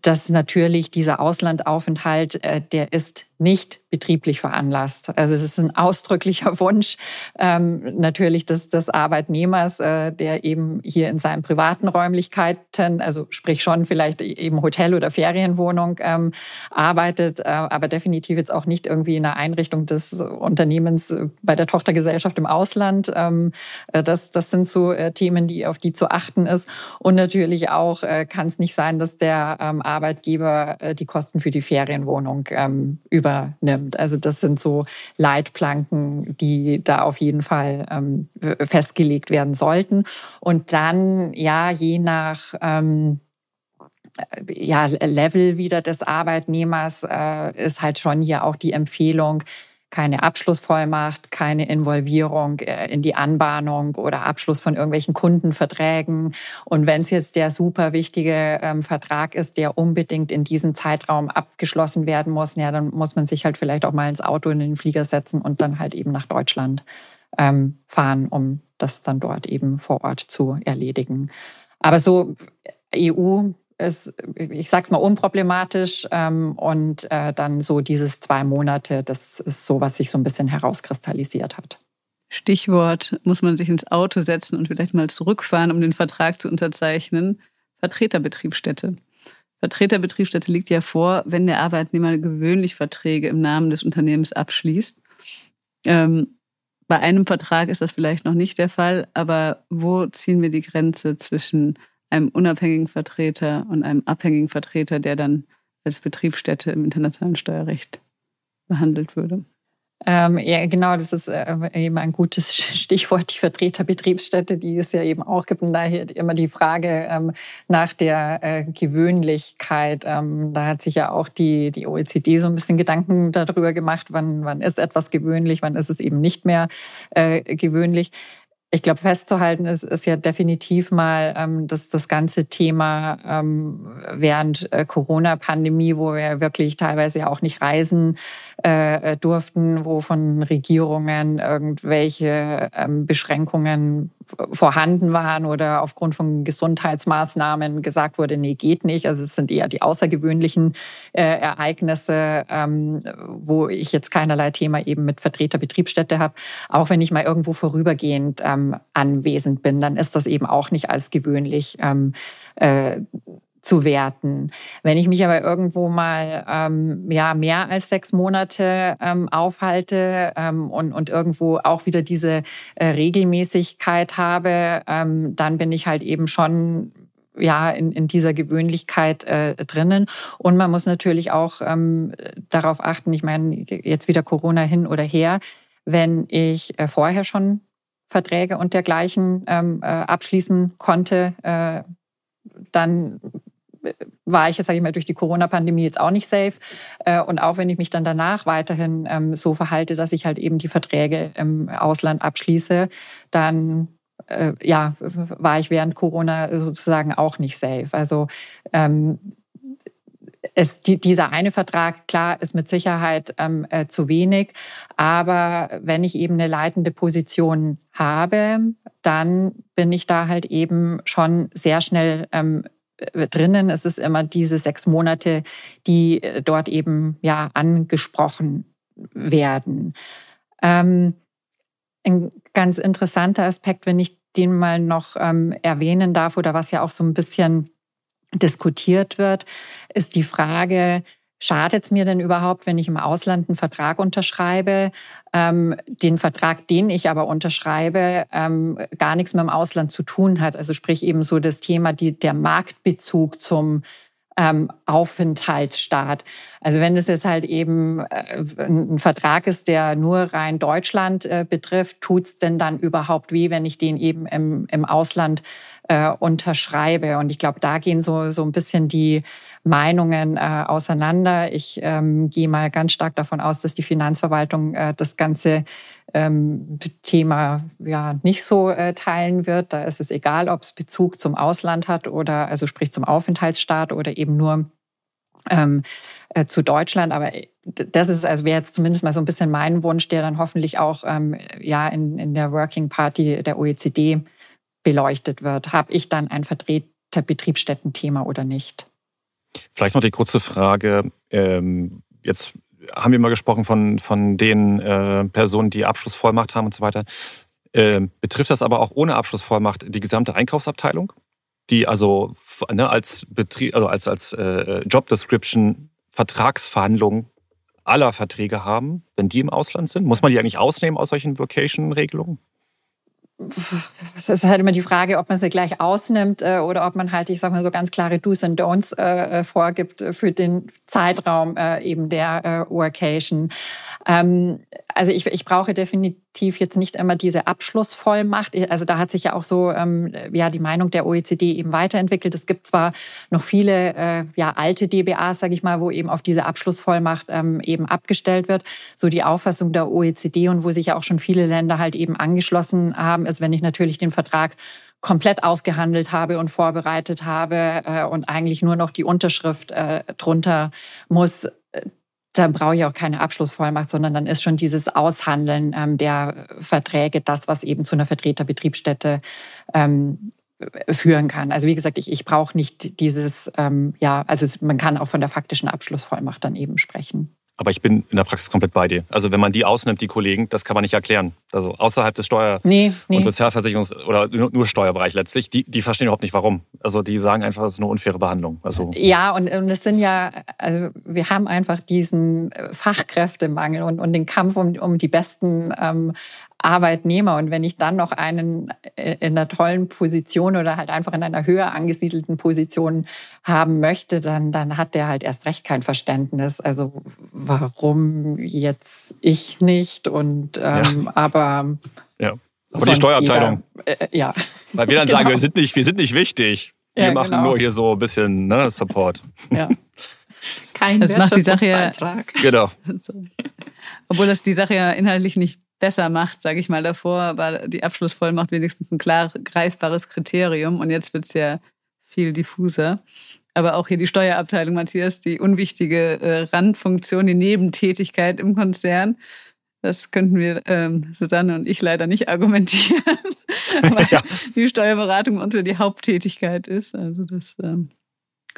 dass natürlich dieser Auslandaufenthalt, äh, der ist nicht betrieblich veranlasst. Also es ist ein ausdrücklicher Wunsch ähm, natürlich des, des Arbeitnehmers, äh, der eben hier in seinen privaten Räumlichkeiten, also sprich schon vielleicht eben Hotel oder Ferienwohnung ähm, arbeitet, äh, aber definitiv jetzt auch nicht irgendwie in einer Einrichtung des Unternehmens bei der Tochtergesellschaft im Ausland. Ähm, das, das sind so Themen, die auf die zu achten ist. Und natürlich auch kann es nicht sein, dass der ähm, Arbeitgeber äh, die Kosten für die Ferienwohnung ähm, über übernimmt. Also das sind so Leitplanken, die da auf jeden Fall ähm, festgelegt werden sollten. Und dann, ja, je nach ähm, ja, Level wieder des Arbeitnehmers äh, ist halt schon hier auch die Empfehlung, keine Abschlussvollmacht, keine Involvierung äh, in die Anbahnung oder Abschluss von irgendwelchen Kundenverträgen. Und wenn es jetzt der super wichtige ähm, Vertrag ist, der unbedingt in diesem Zeitraum abgeschlossen werden muss, ja, dann muss man sich halt vielleicht auch mal ins Auto in den Flieger setzen und dann halt eben nach Deutschland ähm, fahren, um das dann dort eben vor Ort zu erledigen. Aber so EU ist, ich sag's mal, unproblematisch. Ähm, und äh, dann so dieses zwei Monate, das ist so, was sich so ein bisschen herauskristallisiert hat.
Stichwort, muss man sich ins Auto setzen und vielleicht mal zurückfahren, um den Vertrag zu unterzeichnen. Vertreterbetriebsstätte. Vertreterbetriebsstätte liegt ja vor, wenn der Arbeitnehmer gewöhnlich Verträge im Namen des Unternehmens abschließt. Ähm, bei einem Vertrag ist das vielleicht noch nicht der Fall, aber wo ziehen wir die Grenze zwischen einem unabhängigen Vertreter und einem abhängigen Vertreter, der dann als Betriebsstätte im internationalen Steuerrecht behandelt würde.
Ähm, ja, genau, das ist äh, eben ein gutes Stichwort, die Vertreterbetriebsstätte, die es ja eben auch gibt. Und daher immer die Frage ähm, nach der äh, Gewöhnlichkeit. Ähm, da hat sich ja auch die, die OECD so ein bisschen Gedanken darüber gemacht, wann, wann ist etwas gewöhnlich, wann ist es eben nicht mehr äh, gewöhnlich. Ich glaube, festzuhalten ist, ist ja definitiv mal, ähm, dass das ganze Thema ähm, während äh, Corona-Pandemie, wo wir wirklich teilweise ja auch nicht reisen äh, durften, wo von Regierungen irgendwelche ähm, Beschränkungen vorhanden waren oder aufgrund von Gesundheitsmaßnahmen gesagt wurde, nee, geht nicht. Also es sind eher die außergewöhnlichen äh, Ereignisse, ähm, wo ich jetzt keinerlei Thema eben mit Vertreter Betriebsstätte habe. Auch wenn ich mal irgendwo vorübergehend ähm, anwesend bin, dann ist das eben auch nicht als gewöhnlich ähm, äh, zu werten. Wenn ich mich aber irgendwo mal ähm, ja mehr als sechs Monate ähm, aufhalte ähm, und, und irgendwo auch wieder diese äh, Regelmäßigkeit habe, ähm, dann bin ich halt eben schon ja in, in dieser Gewöhnlichkeit äh, drinnen. Und man muss natürlich auch ähm, darauf achten, ich meine, jetzt wieder Corona hin oder her, wenn ich äh, vorher schon Verträge und dergleichen ähm, äh, abschließen konnte, äh, dann war ich jetzt, sage ich mal, durch die Corona-Pandemie jetzt auch nicht safe. Äh, und auch wenn ich mich dann danach weiterhin ähm, so verhalte, dass ich halt eben die Verträge im Ausland abschließe, dann äh, ja, war ich während Corona sozusagen auch nicht safe. Also ähm, es, die, dieser eine Vertrag, klar, ist mit Sicherheit ähm, äh, zu wenig. Aber wenn ich eben eine leitende Position habe, dann bin ich da halt eben schon sehr schnell ähm, äh, drinnen. Es ist immer diese sechs Monate, die äh, dort eben ja angesprochen werden. Ähm, ein ganz interessanter Aspekt, wenn ich den mal noch ähm, erwähnen darf oder was ja auch so ein bisschen diskutiert wird, ist die Frage, Schadet es mir denn überhaupt, wenn ich im Ausland einen Vertrag unterschreibe, ähm, den Vertrag, den ich aber unterschreibe, ähm, gar nichts mit dem Ausland zu tun hat? Also sprich eben so das Thema, die, der Marktbezug zum ähm, Aufenthaltsstaat. Also wenn es jetzt halt eben äh, ein Vertrag ist, der nur rein Deutschland äh, betrifft, tut's denn dann überhaupt weh, wenn ich den eben im, im Ausland äh, unterschreibe? Und ich glaube, da gehen so, so ein bisschen die Meinungen äh, auseinander. Ich ähm, gehe mal ganz stark davon aus, dass die Finanzverwaltung äh, das Ganze ähm, Thema ja nicht so äh, teilen wird. Da ist es egal, ob es Bezug zum Ausland hat oder also sprich zum Aufenthaltsstaat oder eben nur ähm, äh, zu Deutschland. Aber äh, das ist also wäre jetzt zumindest mal so ein bisschen mein Wunsch, der dann hoffentlich auch ähm, ja in, in der Working Party der OECD beleuchtet wird. Habe ich dann ein vertreter Betriebsstättenthema oder nicht?
Vielleicht noch die kurze Frage. Ähm, jetzt haben wir mal gesprochen von, von den äh, Personen, die Abschlussvollmacht haben und so weiter. Äh, betrifft das aber auch ohne Abschlussvollmacht die gesamte Einkaufsabteilung, die also ne, als Betrieb, also als, als äh, Job Description Vertragsverhandlungen aller Verträge haben, wenn die im Ausland sind? Muss man die eigentlich ausnehmen aus solchen Vocation-Regelungen?
Es ist halt immer die Frage, ob man sie gleich ausnimmt äh, oder ob man halt, ich sag mal so ganz klare Do's and Don'ts äh, äh vorgibt für den Zeitraum äh, eben der äh, Workation. Ähm, also ich, ich brauche definitiv jetzt nicht immer diese Abschlussvollmacht. Also da hat sich ja auch so ähm, ja die Meinung der OECD eben weiterentwickelt. Es gibt zwar noch viele äh, ja alte DBAs, sage ich mal, wo eben auf diese Abschlussvollmacht ähm, eben abgestellt wird. So die Auffassung der OECD und wo sich ja auch schon viele Länder halt eben angeschlossen haben, ist, wenn ich natürlich den Vertrag komplett ausgehandelt habe und vorbereitet habe äh, und eigentlich nur noch die Unterschrift äh, drunter muss, dann brauche ich auch keine Abschlussvollmacht, sondern dann ist schon dieses Aushandeln ähm, der Verträge das, was eben zu einer Vertreterbetriebsstätte ähm, führen kann. Also wie gesagt, ich, ich brauche nicht dieses, ähm, ja, also man kann auch von der faktischen Abschlussvollmacht dann eben sprechen.
Aber ich bin in der Praxis komplett bei dir. Also wenn man die ausnimmt, die Kollegen, das kann man nicht erklären. Also außerhalb des Steuer- nee, nee. und Sozialversicherungs- oder nur Steuerbereich letztlich, die, die verstehen überhaupt nicht warum. Also die sagen einfach, das ist eine unfaire Behandlung. Also
ja, und, und es sind ja, also wir haben einfach diesen Fachkräftemangel und, und den Kampf um, um die besten ähm, Arbeitnehmer. Und wenn ich dann noch einen äh, in einer tollen Position oder halt einfach in einer höher angesiedelten Position haben möchte, dann, dann hat der halt erst recht kein Verständnis. Also warum jetzt ich nicht? Und ähm, ja. aber
ja. Aber die Steuerabteilung.
Jeder, äh, ja.
Weil wir dann genau. sagen, wir sind nicht, wir sind nicht wichtig. Wir ja, machen genau. nur hier so ein bisschen ne, Support.
Ja. Kein
das macht die Sache ja,
Genau.
Obwohl das die Sache ja inhaltlich nicht besser macht, sage ich mal. Davor war die Abschlussvollmacht wenigstens ein klar greifbares Kriterium und jetzt wird es ja viel diffuser. Aber auch hier die Steuerabteilung, Matthias, die unwichtige äh, Randfunktion, die Nebentätigkeit im Konzern. Das könnten wir, ähm, Susanne und ich, leider nicht argumentieren, weil ja. die Steuerberatung unsere die Haupttätigkeit ist. Also das ähm,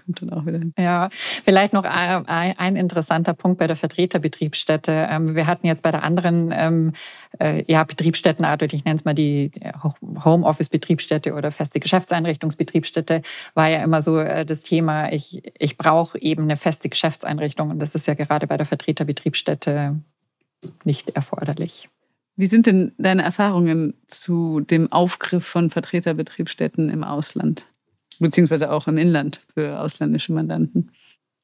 kommt dann auch wieder hin.
Ja, vielleicht noch ein, ein interessanter Punkt bei der Vertreterbetriebsstätte. Ähm, wir hatten jetzt bei der anderen ähm, äh, ja, Betriebsstättenart, ich nenne es mal die Homeoffice-Betriebsstätte oder feste Geschäftseinrichtungsbetriebsstätte, war ja immer so äh, das Thema, ich, ich brauche eben eine feste Geschäftseinrichtung und das ist ja gerade bei der Vertreterbetriebsstätte nicht erforderlich.
Wie sind denn deine Erfahrungen zu dem Aufgriff von Vertreterbetriebsstätten im Ausland? Beziehungsweise auch im Inland für ausländische Mandanten?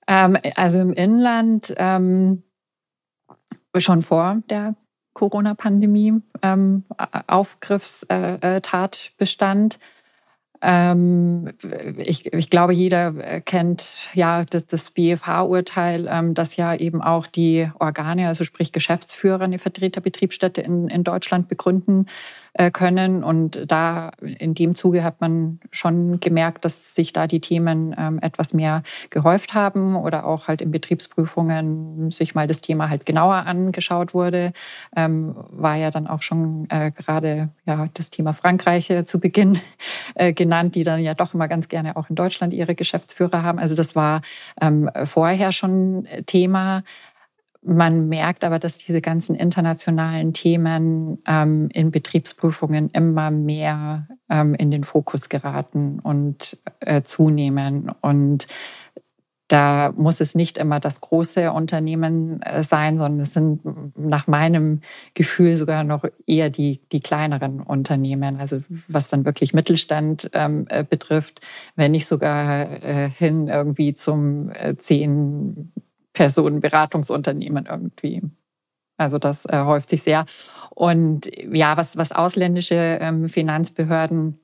Ähm, also im Inland ähm, schon vor der Corona-Pandemie ähm, Aufgriffstatbestand. Ähm, ich, ich, glaube, jeder kennt ja das, das BFH-Urteil, ähm, dass ja eben auch die Organe, also sprich Geschäftsführer, eine Vertreterbetriebsstätte in, in Deutschland begründen können. Und da in dem Zuge hat man schon gemerkt, dass sich da die Themen ähm, etwas mehr gehäuft haben oder auch halt in Betriebsprüfungen sich mal das Thema halt genauer angeschaut wurde. Ähm, war ja dann auch schon äh, gerade ja das Thema Frankreich äh, zu Beginn genannt, die dann ja doch immer ganz gerne auch in Deutschland ihre Geschäftsführer haben. Also das war ähm, vorher schon Thema. Man merkt aber, dass diese ganzen internationalen Themen ähm, in Betriebsprüfungen immer mehr ähm, in den Fokus geraten und äh, zunehmen. Und da muss es nicht immer das große Unternehmen äh, sein, sondern es sind nach meinem Gefühl sogar noch eher die, die kleineren Unternehmen, also was dann wirklich Mittelstand ähm, äh, betrifft, wenn nicht sogar äh, hin irgendwie zum äh, zehn Personenberatungsunternehmen irgendwie. Also das äh, häuft sich sehr. Und ja, was, was ausländische ähm, Finanzbehörden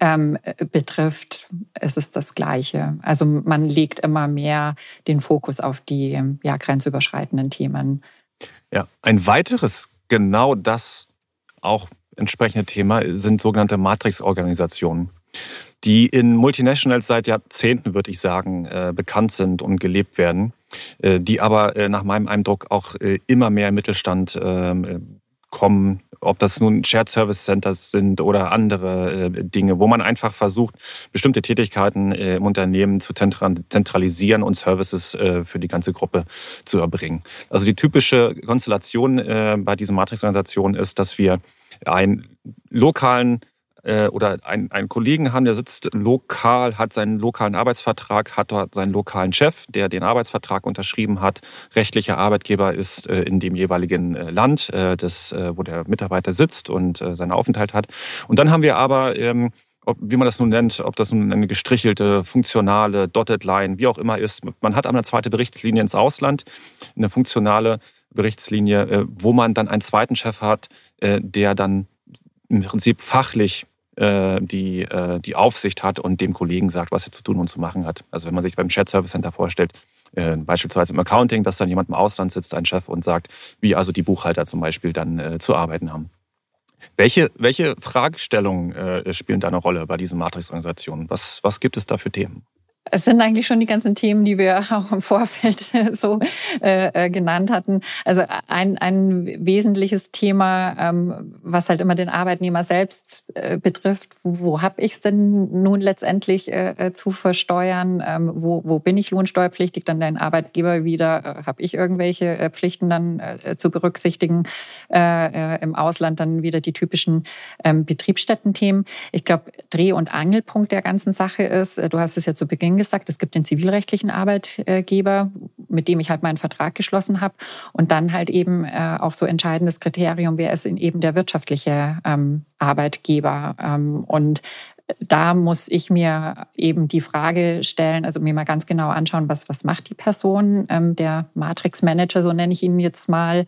ähm, betrifft, ist es das Gleiche. Also man legt immer mehr den Fokus auf die ja, grenzüberschreitenden Themen.
Ja, ein weiteres genau das auch entsprechende Thema sind sogenannte Matrix-Organisationen die in Multinationals seit Jahrzehnten, würde ich sagen, äh, bekannt sind und gelebt werden, äh, die aber äh, nach meinem Eindruck auch immer mehr im Mittelstand ähm, kommen, ob das nun Shared Service Centers sind oder andere Dinge, wo man einfach versucht, bestimmte Tätigkeiten im Unternehmen zu zentralisieren und Services für die ganze Gruppe zu erbringen. Also die typische Konstellation bei diesen Matrix-Organisationen ist, dass wir einen lokalen äh, oder einen, einen Kollegen haben, der sitzt lokal, hat seinen lokalen Arbeitsvertrag, hat dort seinen lokalen Chef, der den Arbeitsvertrag unterschrieben hat. Rechtlicher Arbeitgeber ist äh, in dem jeweiligen äh, Land, das, wo der Mitarbeiter sitzt und seinen Aufenthalt hat. Und dann haben wir aber ähm, ob, wie man das nun nennt, ob das nun eine gestrichelte, funktionale, Dotted Line, wie auch immer ist. Man hat aber eine zweite Berichtslinie ins Ausland, eine funktionale Berichtslinie, wo man dann einen zweiten Chef hat, der dann im Prinzip fachlich äh, die, äh, die Aufsicht hat und dem Kollegen sagt, was er zu tun und zu machen hat. Also wenn man sich beim Chat Service Center vorstellt, äh, beispielsweise im Accounting, dass dann jemand im Ausland sitzt, ein Chef, und sagt, wie also die Buchhalter zum Beispiel dann zu arbeiten haben. Welche, welche Fragestellungen spielen da eine Rolle bei diesen Matrix-Organisationen? Was, was gibt es da für Themen?
Es sind eigentlich schon die ganzen Themen, die wir auch im Vorfeld so äh, äh, genannt hatten. Also ein, ein wesentliches Thema, ähm, was halt immer den Arbeitnehmer selbst äh, betrifft, wo, wo habe ich es denn nun letztendlich äh, äh, zu versteuern? Ähm, wo, wo bin ich lohnsteuerpflichtig? Dann dein Arbeitgeber wieder, äh, habe ich irgendwelche äh, Pflichten dann äh, zu berücksichtigen? Äh, äh, Im Ausland dann wieder die typischen ähm, Betriebsstättenthemen. Ich glaube, Dreh- und Angelpunkt der ganzen Sache ist, äh, du hast es ja zu Beginn gesagt, es gibt den zivilrechtlichen Arbeitgeber, mit dem ich halt meinen Vertrag geschlossen habe. Und dann halt eben äh, auch so entscheidendes Kriterium, wer ist eben der wirtschaftliche ähm, Arbeitgeber. Ähm, und da muss ich mir eben die Frage stellen, also mir mal ganz genau anschauen, was, was macht die Person, ähm, der Matrix-Manager, so nenne ich ihn jetzt mal,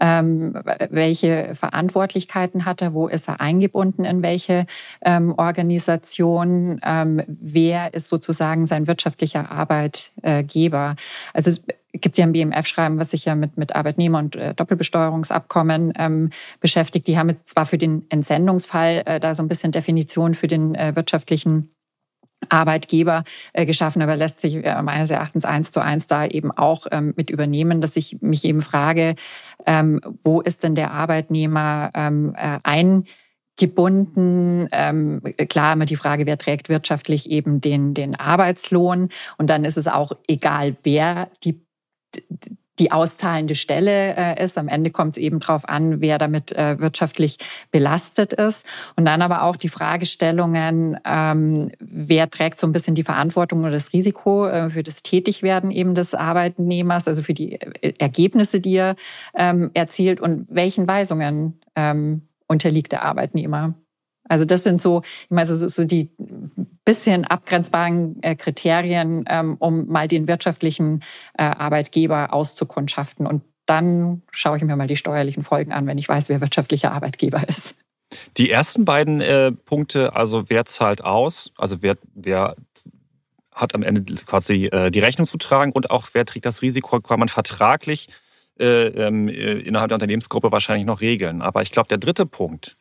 ähm, welche Verantwortlichkeiten hat er, wo ist er eingebunden, in welche ähm, Organisation, ähm, wer ist sozusagen sein wirtschaftlicher Arbeitgeber. Also gibt ja ein BMF-Schreiben, was sich ja mit, mit Arbeitnehmer- und äh, Doppelbesteuerungsabkommen ähm, beschäftigt. Die haben jetzt zwar für den Entsendungsfall äh, da so ein bisschen Definition für den äh, wirtschaftlichen Arbeitgeber äh, geschaffen, aber lässt sich äh, meines Erachtens eins zu eins da eben auch ähm, mit übernehmen, dass ich mich eben frage, ähm, wo ist denn der Arbeitnehmer ähm, äh, ein gebunden. Ähm, klar immer die Frage, wer trägt wirtschaftlich eben den, den Arbeitslohn. Und dann ist es auch egal, wer die die auszahlende Stelle äh, ist. Am Ende kommt es eben darauf an, wer damit äh, wirtschaftlich belastet ist. Und dann aber auch die Fragestellungen, ähm, wer trägt so ein bisschen die Verantwortung oder das Risiko äh, für das Tätigwerden eben des Arbeitnehmers, also für die äh, Ergebnisse, die er ähm, erzielt und welchen Weisungen ähm, unterliegt der Arbeitnehmer. Also das sind so, ich meine, so, so die bisschen abgrenzbaren äh, Kriterien, ähm, um mal den wirtschaftlichen äh, Arbeitgeber auszukundschaften. Und dann schaue ich mir mal die steuerlichen Folgen an, wenn ich weiß, wer wirtschaftlicher Arbeitgeber ist.
Die ersten beiden äh, Punkte, also wer zahlt aus, also wer, wer hat am Ende quasi äh, die Rechnung zu tragen und auch wer trägt das Risiko, kann man vertraglich äh, ähm, äh, innerhalb der Unternehmensgruppe wahrscheinlich noch regeln. Aber ich glaube, der dritte Punkt,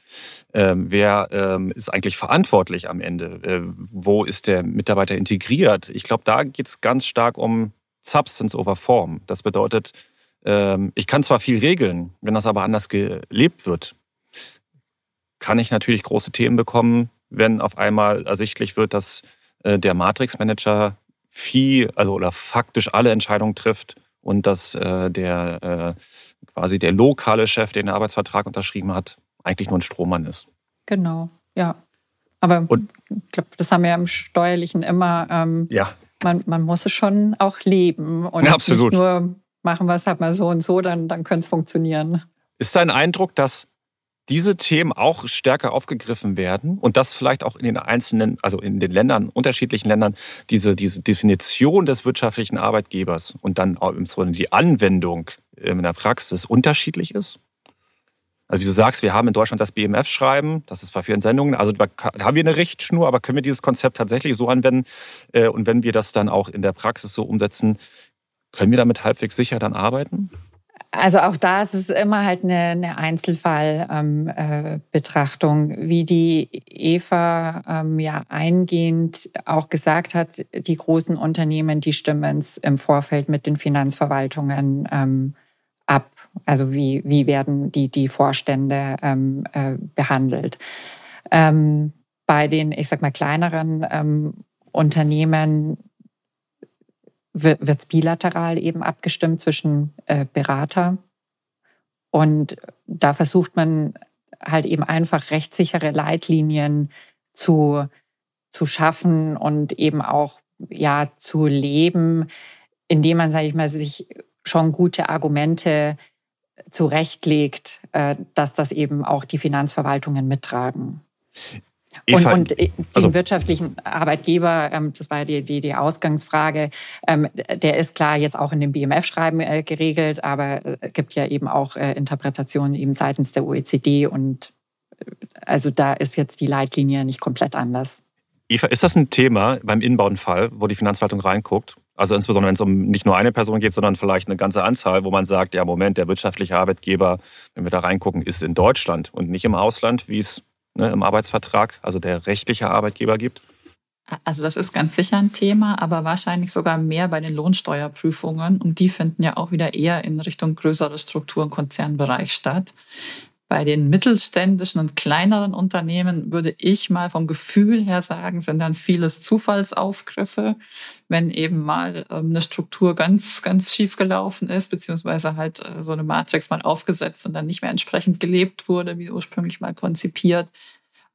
ähm, wer ähm, ist eigentlich verantwortlich am Ende? Äh, wo ist der Mitarbeiter integriert? Ich glaube, da geht es ganz stark um Substance over Form. Das bedeutet, ähm, ich kann zwar viel regeln, wenn das aber anders gelebt wird, kann ich natürlich große Themen bekommen, wenn auf einmal ersichtlich wird, dass äh, der Matrix-Manager viel, also oder faktisch alle Entscheidungen trifft und dass äh, der äh, quasi der lokale Chef, den der Arbeitsvertrag unterschrieben hat, eigentlich nur ein Strohmann ist.
Genau, ja. Aber und, ich glaube, das haben wir im Steuerlichen immer. Ähm, ja. Man, man muss es schon auch leben und ja, absolut. nicht nur machen wir es halt mal so und so, dann, dann könnte es funktionieren.
Ist dein Eindruck, dass diese Themen auch stärker aufgegriffen werden und dass vielleicht auch in den einzelnen, also in den Ländern, unterschiedlichen Ländern, diese, diese Definition des wirtschaftlichen Arbeitgebers und dann auch im Grunde die Anwendung in der Praxis unterschiedlich ist? Also wie du sagst, wir haben in Deutschland das BMF-Schreiben, das ist zwar für Entsendungen, also da haben wir eine Richtschnur, aber können wir dieses Konzept tatsächlich so anwenden? Äh, und wenn wir das dann auch in der Praxis so umsetzen, können wir damit halbwegs sicher dann arbeiten?
Also auch da ist es immer halt eine, eine Einzelfallbetrachtung, ähm, äh, wie die Eva ähm, ja eingehend auch gesagt hat, die großen Unternehmen, die stimmen es im Vorfeld mit den Finanzverwaltungen ähm, ab. Also wie, wie werden die, die Vorstände ähm, äh, behandelt. Ähm, bei den, ich sag mal, kleineren ähm, Unternehmen wird es bilateral eben abgestimmt zwischen äh, Berater. Und da versucht man halt eben einfach rechtssichere Leitlinien zu, zu schaffen und eben auch ja zu leben, indem man, sage ich mal, sich schon gute Argumente zurechtlegt, äh, dass das eben auch die Finanzverwaltungen mittragen. Und, und den also, wirtschaftlichen Arbeitgeber, ähm, das war die, die, die Ausgangsfrage, ähm, der ist klar jetzt auch in dem BMF-Schreiben äh, geregelt, aber es gibt ja eben auch äh, Interpretationen eben seitens der OECD und äh, also da ist jetzt die Leitlinie nicht komplett anders.
Eva, ist das ein Thema beim Inbauenfall, wo die Finanzverwaltung reinguckt? Also insbesondere, wenn es um nicht nur eine Person geht, sondern vielleicht eine ganze Anzahl, wo man sagt, ja, Moment, der wirtschaftliche Arbeitgeber, wenn wir da reingucken, ist in Deutschland und nicht im Ausland, wie es ne, im Arbeitsvertrag, also der rechtliche Arbeitgeber gibt?
Also das ist ganz sicher ein Thema, aber wahrscheinlich sogar mehr bei den Lohnsteuerprüfungen. Und die finden ja auch wieder eher in Richtung größere Struktur- und Konzernbereich statt. Bei den mittelständischen und kleineren Unternehmen würde ich mal vom Gefühl her sagen, sind dann vieles Zufallsaufgriffe, wenn eben mal ähm, eine Struktur ganz, ganz schief gelaufen ist, beziehungsweise halt äh, so eine Matrix mal aufgesetzt und dann nicht mehr entsprechend gelebt wurde, wie ursprünglich mal konzipiert.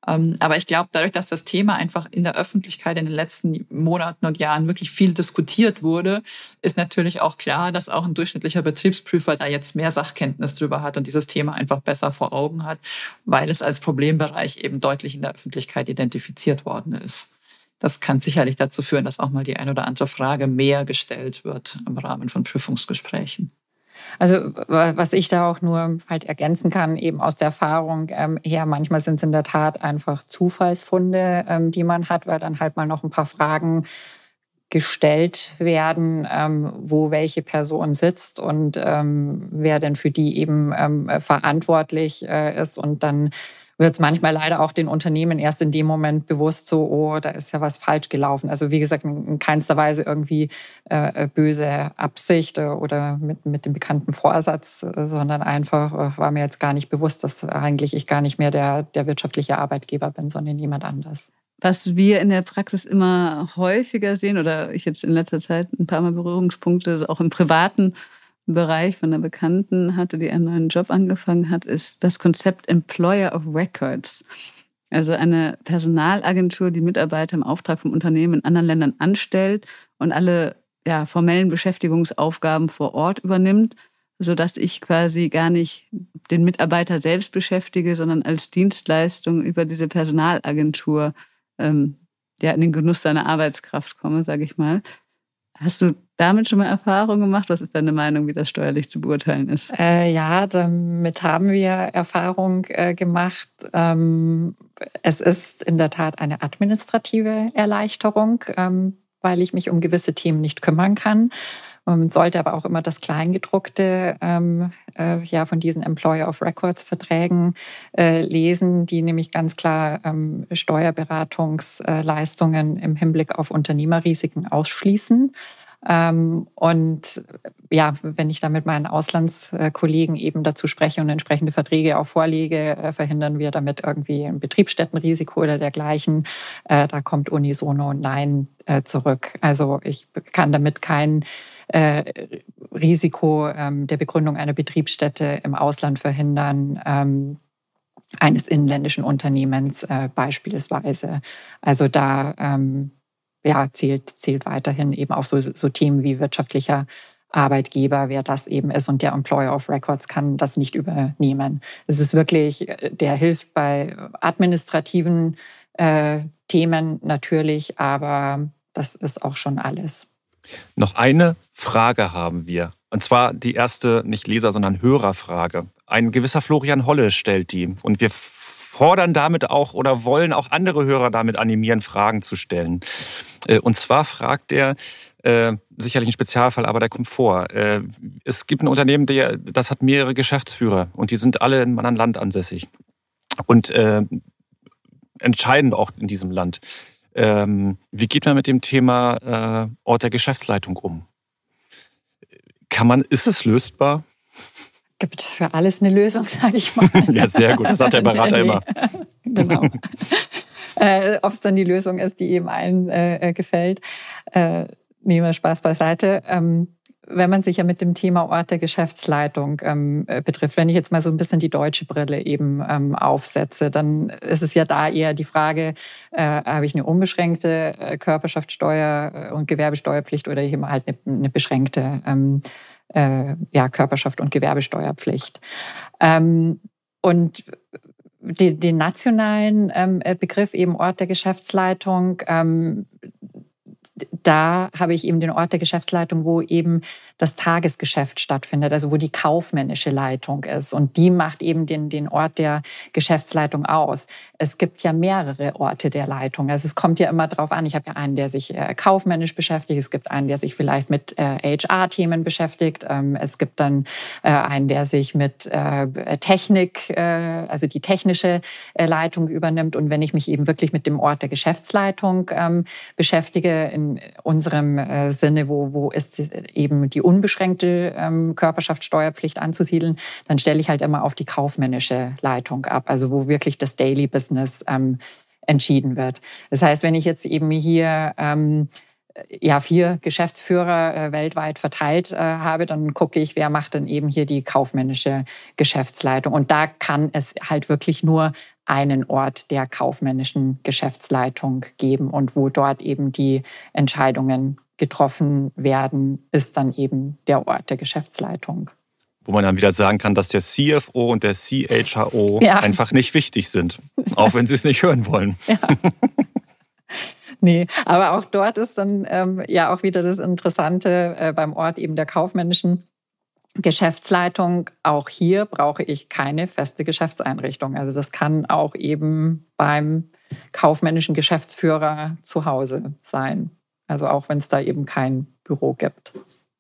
Ähm, aber ich glaube, dadurch, dass das Thema einfach in der Öffentlichkeit in den letzten Monaten und Jahren wirklich viel diskutiert wurde, ist natürlich auch klar, dass auch ein durchschnittlicher Betriebsprüfer da jetzt mehr Sachkenntnis drüber hat und dieses Thema einfach besser vor Augen hat, weil es als Problembereich eben deutlich in der Öffentlichkeit identifiziert worden ist. Das kann sicherlich dazu führen, dass auch mal die ein oder andere Frage mehr gestellt wird im Rahmen von Prüfungsgesprächen.
Also was ich da auch nur halt ergänzen kann, eben aus der Erfahrung ähm, her, manchmal sind es in der Tat einfach Zufallsfunde, ähm, die man hat, weil dann halt mal noch ein paar Fragen gestellt werden, ähm, wo welche Person sitzt und ähm, wer denn für die eben ähm, verantwortlich äh, ist. Und dann wird es manchmal leider auch den Unternehmen erst in dem Moment bewusst, so, oh, da ist ja was falsch gelaufen. Also wie gesagt, in keinster Weise irgendwie äh, böse Absicht äh, oder mit, mit dem bekannten Vorsatz, äh, sondern einfach äh, war mir jetzt gar nicht bewusst, dass eigentlich ich gar nicht mehr der, der wirtschaftliche Arbeitgeber bin, sondern jemand anders.
Was wir in der Praxis immer häufiger sehen, oder ich jetzt in letzter Zeit ein paar Mal Berührungspunkte, auch im privaten Bereich von einer Bekannten hatte, die einen neuen Job angefangen hat, ist das Konzept Employer of Records. Also eine Personalagentur, die Mitarbeiter im Auftrag vom Unternehmen in anderen Ländern anstellt und alle ja, formellen Beschäftigungsaufgaben vor Ort übernimmt, sodass ich quasi gar nicht den Mitarbeiter selbst beschäftige, sondern als Dienstleistung über diese Personalagentur ähm, ja, in den Genuss seiner Arbeitskraft komme, sage ich mal. Hast du damit schon mal Erfahrung gemacht? Was ist deine Meinung, wie das steuerlich zu beurteilen ist?
Äh, ja, damit haben wir Erfahrung äh, gemacht. Ähm, es ist in der Tat eine administrative Erleichterung, ähm, weil ich mich um gewisse Themen nicht kümmern kann. Man sollte aber auch immer das Kleingedruckte ähm, äh, ja, von diesen Employer of Records Verträgen äh, lesen, die nämlich ganz klar ähm, Steuerberatungsleistungen im Hinblick auf Unternehmerrisiken ausschließen. Ähm, und ja, wenn ich da mit meinen Auslandskollegen eben dazu spreche und entsprechende Verträge auch vorlege, äh, verhindern wir damit irgendwie ein Betriebsstättenrisiko oder dergleichen. Äh, da kommt unisono Nein äh, zurück. Also ich kann damit kein Risiko ähm, der Begründung einer Betriebsstätte im Ausland verhindern ähm, eines inländischen Unternehmens beispielsweise. Also da ja, zählt, zählt weiterhin eben auch so, so Themen wie wirtschaftlicher Arbeitgeber, wer das eben ist. Und der Employer of Records kann das nicht übernehmen. Es ist wirklich, der hilft bei administrativen äh, Themen natürlich, aber das ist auch schon alles.
Noch eine Frage haben wir. Und zwar die erste, nicht Leser, sondern Hörerfrage. Ein gewisser Florian Holle stellt die. Und wir fordern damit auch oder wollen auch andere Hörer damit animieren, Fragen zu stellen. Äh, und zwar fragt er, äh, sicherlich ein Spezialfall, aber der kommt vor. Äh, es gibt ein Unternehmen, der, das hat mehrere Geschäftsführer und die sind alle in einem anderen Land ansässig und äh, entscheidend auch in diesem Land. Ähm, wie geht man mit dem Thema äh, Ort der Geschäftsleitung um? Kann man, ist es lösbar?
gibt für alles eine Lösung, sage ich mal.
ja, sehr gut. Das sagt der Berater nee. immer.
genau. äh, Ob es dann die Lösung ist, die eben allen äh, gefällt. Äh, nehmen wir Spaß beiseite. Ähm, wenn man sich ja mit dem Thema Ort der Geschäftsleitung ähm, äh, betrifft, wenn ich jetzt mal so ein bisschen die deutsche Brille eben ähm, aufsetze, dann ist es ja da eher die Frage, äh, habe ich eine unbeschränkte äh, Körperschaftssteuer und Gewerbesteuerpflicht oder eben halt eine, eine beschränkte ähm, äh, ja, Körperschaft und Gewerbesteuerpflicht. Ähm, und die, den nationalen ähm, Begriff eben Ort der Geschäftsleitung, ähm, da habe ich eben den Ort der Geschäftsleitung, wo eben das Tagesgeschäft stattfindet, also wo die kaufmännische Leitung ist. Und die macht eben den, den Ort der Geschäftsleitung aus. Es gibt ja mehrere Orte der Leitung. Also es kommt ja immer darauf an. Ich habe ja einen, der sich äh, kaufmännisch beschäftigt. Es gibt einen, der sich vielleicht mit äh, HR-Themen beschäftigt. Ähm, es gibt dann äh, einen, der sich mit äh, Technik, äh, also die technische äh, Leitung übernimmt. Und wenn ich mich eben wirklich mit dem Ort der Geschäftsleitung ähm, beschäftige, in unserem äh, Sinne, wo, wo ist eben die unbeschränkte ähm, Körperschaftssteuerpflicht anzusiedeln, dann stelle ich halt immer auf die kaufmännische Leitung ab, also wo wirklich das Daily Business ähm, entschieden wird. Das heißt, wenn ich jetzt eben hier ähm, ja, vier Geschäftsführer äh, weltweit verteilt äh, habe, dann gucke ich, wer macht denn eben hier die kaufmännische Geschäftsleitung. Und da kann es halt wirklich nur einen Ort der kaufmännischen Geschäftsleitung geben und wo dort eben die Entscheidungen getroffen werden, ist dann eben der Ort der Geschäftsleitung.
Wo man dann wieder sagen kann, dass der CFO und der CHRO ja. einfach nicht wichtig sind, auch wenn sie es nicht hören wollen. Ja.
Nee, aber auch dort ist dann ähm, ja auch wieder das Interessante äh, beim Ort eben der kaufmännischen Geschäftsleitung, auch hier brauche ich keine feste Geschäftseinrichtung. Also das kann auch eben beim kaufmännischen Geschäftsführer zu Hause sein. Also auch wenn es da eben kein Büro gibt.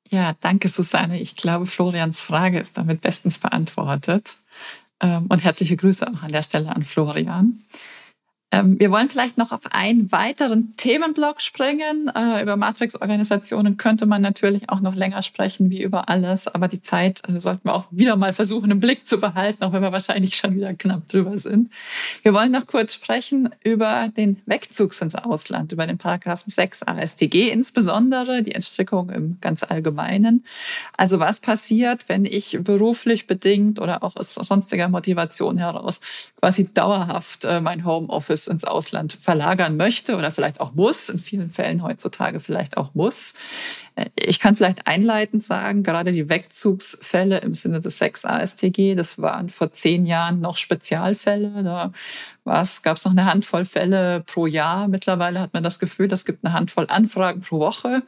Ja, danke Susanne. Ich glaube, Florians Frage ist damit bestens beantwortet. Ähm, und herzliche Grüße auch an der Stelle an Florian. Ähm, wir wollen vielleicht noch auf einen weiteren Themenblock springen. Äh, über Matrix-Organisationen könnte man natürlich auch noch länger sprechen, wie über alles. Aber die Zeit äh, sollten wir auch wieder mal versuchen, im Blick zu behalten, auch wenn wir wahrscheinlich schon wieder knapp drüber sind. Wir wollen noch kurz sprechen über den Wegzug ins Ausland, über den Paragraphen 6 ASTG insbesondere, die Entstrickung im ganz Allgemeinen. Also was passiert, wenn ich beruflich bedingt oder auch aus sonstiger Motivation heraus quasi dauerhaft äh, mein Homeoffice es ins Ausland verlagern möchte oder vielleicht auch muss, in vielen Fällen heutzutage vielleicht auch muss. Äh, ich kann vielleicht einleitend sagen, gerade die Wegzugsfälle im Sinne des Sex-ASTG, das waren vor zehn Jahren noch Spezialfälle. Da gab es noch eine Handvoll Fälle pro Jahr. Mittlerweile hat man das Gefühl, es gibt eine Handvoll Anfragen pro Woche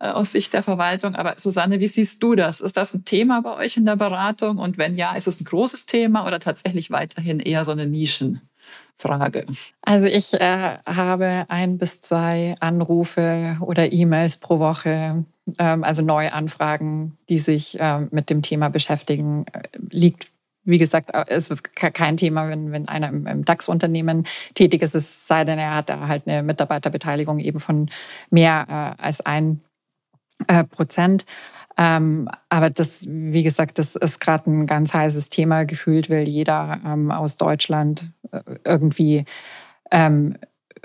äh, aus Sicht der Verwaltung. Aber Susanne, wie siehst du das? Ist das ein Thema bei euch in der Beratung? Und wenn ja, ist es ein großes Thema oder tatsächlich weiterhin eher so eine Nischenfrage?
Also ich äh, habe ein bis zwei Anrufe oder E-Mails pro Woche, ähm, also neue Anfragen, die sich äh, mit dem Thema beschäftigen. Äh, liegt wie gesagt, es ist kein Thema, wenn, wenn einer im, im DAX-Unternehmen tätig ist, es sei denn, er hat da halt eine Mitarbeiterbeteiligung eben von mehr äh, als ein äh, Prozent. Ähm, aber das, wie gesagt, das ist gerade ein ganz heißes Thema. Gefühlt will jeder ähm, aus Deutschland äh, irgendwie ähm,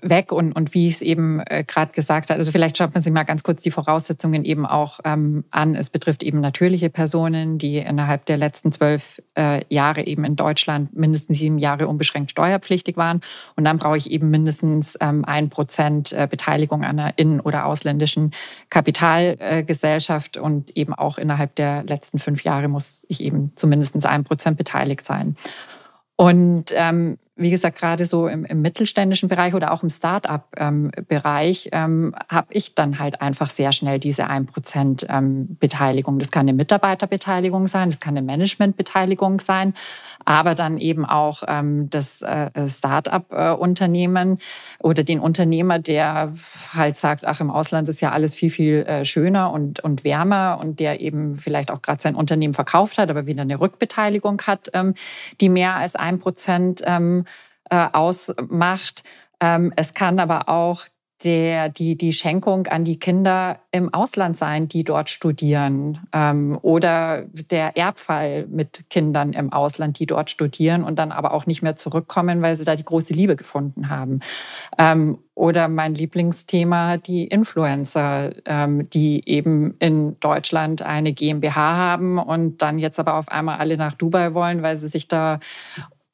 weg und, und wie ich es eben äh, gerade gesagt habe, also vielleicht schaut man sich mal ganz kurz die Voraussetzungen eben auch ähm, an. Es betrifft eben natürliche Personen, die innerhalb der letzten zwölf äh, Jahre eben in Deutschland mindestens sieben Jahre unbeschränkt steuerpflichtig waren. Und dann brauche ich eben mindestens ähm, ein Prozent äh, Beteiligung an einer innen- oder ausländischen Kapitalgesellschaft äh, und eben auch innerhalb der letzten fünf Jahre muss ich eben zumindest ein Prozent beteiligt sein. Und ähm, wie gesagt, gerade so im, im, mittelständischen Bereich oder auch im Start-up-Bereich ähm, habe ich dann halt einfach sehr schnell diese 1% ähm, Beteiligung. Das kann eine Mitarbeiterbeteiligung sein, das kann eine Managementbeteiligung sein, aber dann eben auch ähm, das äh, Start-up-Unternehmen oder den Unternehmer, der halt sagt, ach, im Ausland ist ja alles viel, viel äh, schöner und, und wärmer und der eben vielleicht auch gerade sein Unternehmen verkauft hat, aber wieder eine Rückbeteiligung hat, ähm, die mehr als 1% ähm, äh, ausmacht. Ähm, es kann aber auch der, die, die Schenkung an die Kinder im Ausland sein, die dort studieren. Ähm, oder der Erbfall mit Kindern im Ausland, die dort studieren und dann aber auch nicht mehr zurückkommen, weil sie da die große Liebe gefunden haben. Ähm, oder mein Lieblingsthema, die Influencer, ähm, die eben in Deutschland eine GmbH haben und dann jetzt aber auf einmal alle nach Dubai wollen, weil sie sich da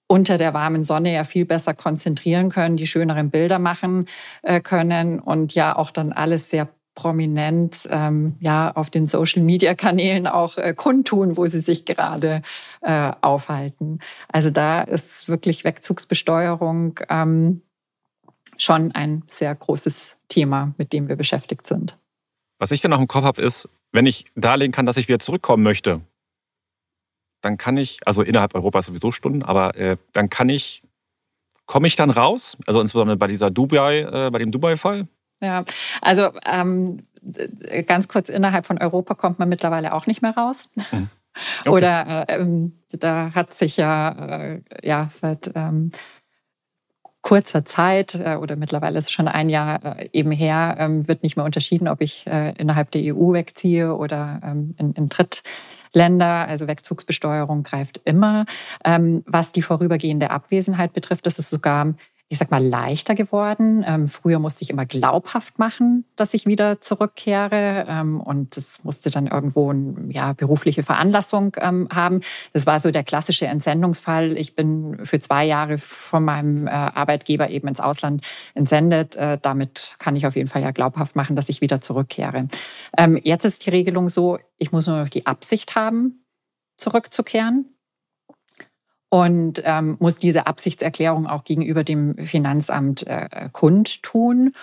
unter der warmen Sonne ja viel besser konzentrieren können, die schöneren Bilder machen äh, können und ja auch dann alles sehr prominent ähm, ja auf den Social Media Kanälen auch äh, kundtun, wo sie sich gerade äh, aufhalten. Also da ist wirklich Wegzugsbesteuerung ähm, schon ein sehr großes Thema, mit dem wir beschäftigt sind.
Was ich dann noch im Kopf habe, ist, wenn ich darlegen kann, dass ich wieder zurückkommen möchte, dann kann ich, also innerhalb Europas sowieso Stunden, aber äh, dann kann ich, komme ich dann raus? Also insbesondere bei dieser Dubai, äh, bei dem Dubai-Fall?
Ja, also ähm, ganz kurz, innerhalb von Europa kommt man mittlerweile auch nicht mehr raus. Mhm. Okay. Oder äh, ähm, da hat sich ja, äh, ja seit ähm, kurzer Zeit äh, oder mittlerweile ist es schon ein Jahr äh, eben her, ähm, wird nicht mehr unterschieden, ob ich äh, innerhalb der EU wegziehe oder ähm, in, in Dritt Länder, also Wegzugsbesteuerung greift immer. Ähm, was die vorübergehende Abwesenheit betrifft, ist es sogar ich sag mal, leichter geworden. Ähm, früher musste ich immer glaubhaft machen, dass ich wieder zurückkehre. Ähm, und das musste dann irgendwo eine ja, berufliche Veranlassung ähm, haben. Das war so der klassische Entsendungsfall. Ich bin für zwei Jahre von meinem äh, Arbeitgeber eben ins Ausland entsendet. Äh, damit kann ich auf jeden Fall ja glaubhaft machen, dass ich wieder zurückkehre. Ähm, jetzt ist die Regelung so, ich muss nur noch die Absicht haben, zurückzukehren und ähm, muss diese Absichtserklärung auch gegenüber dem Finanzamt äh, kundtun.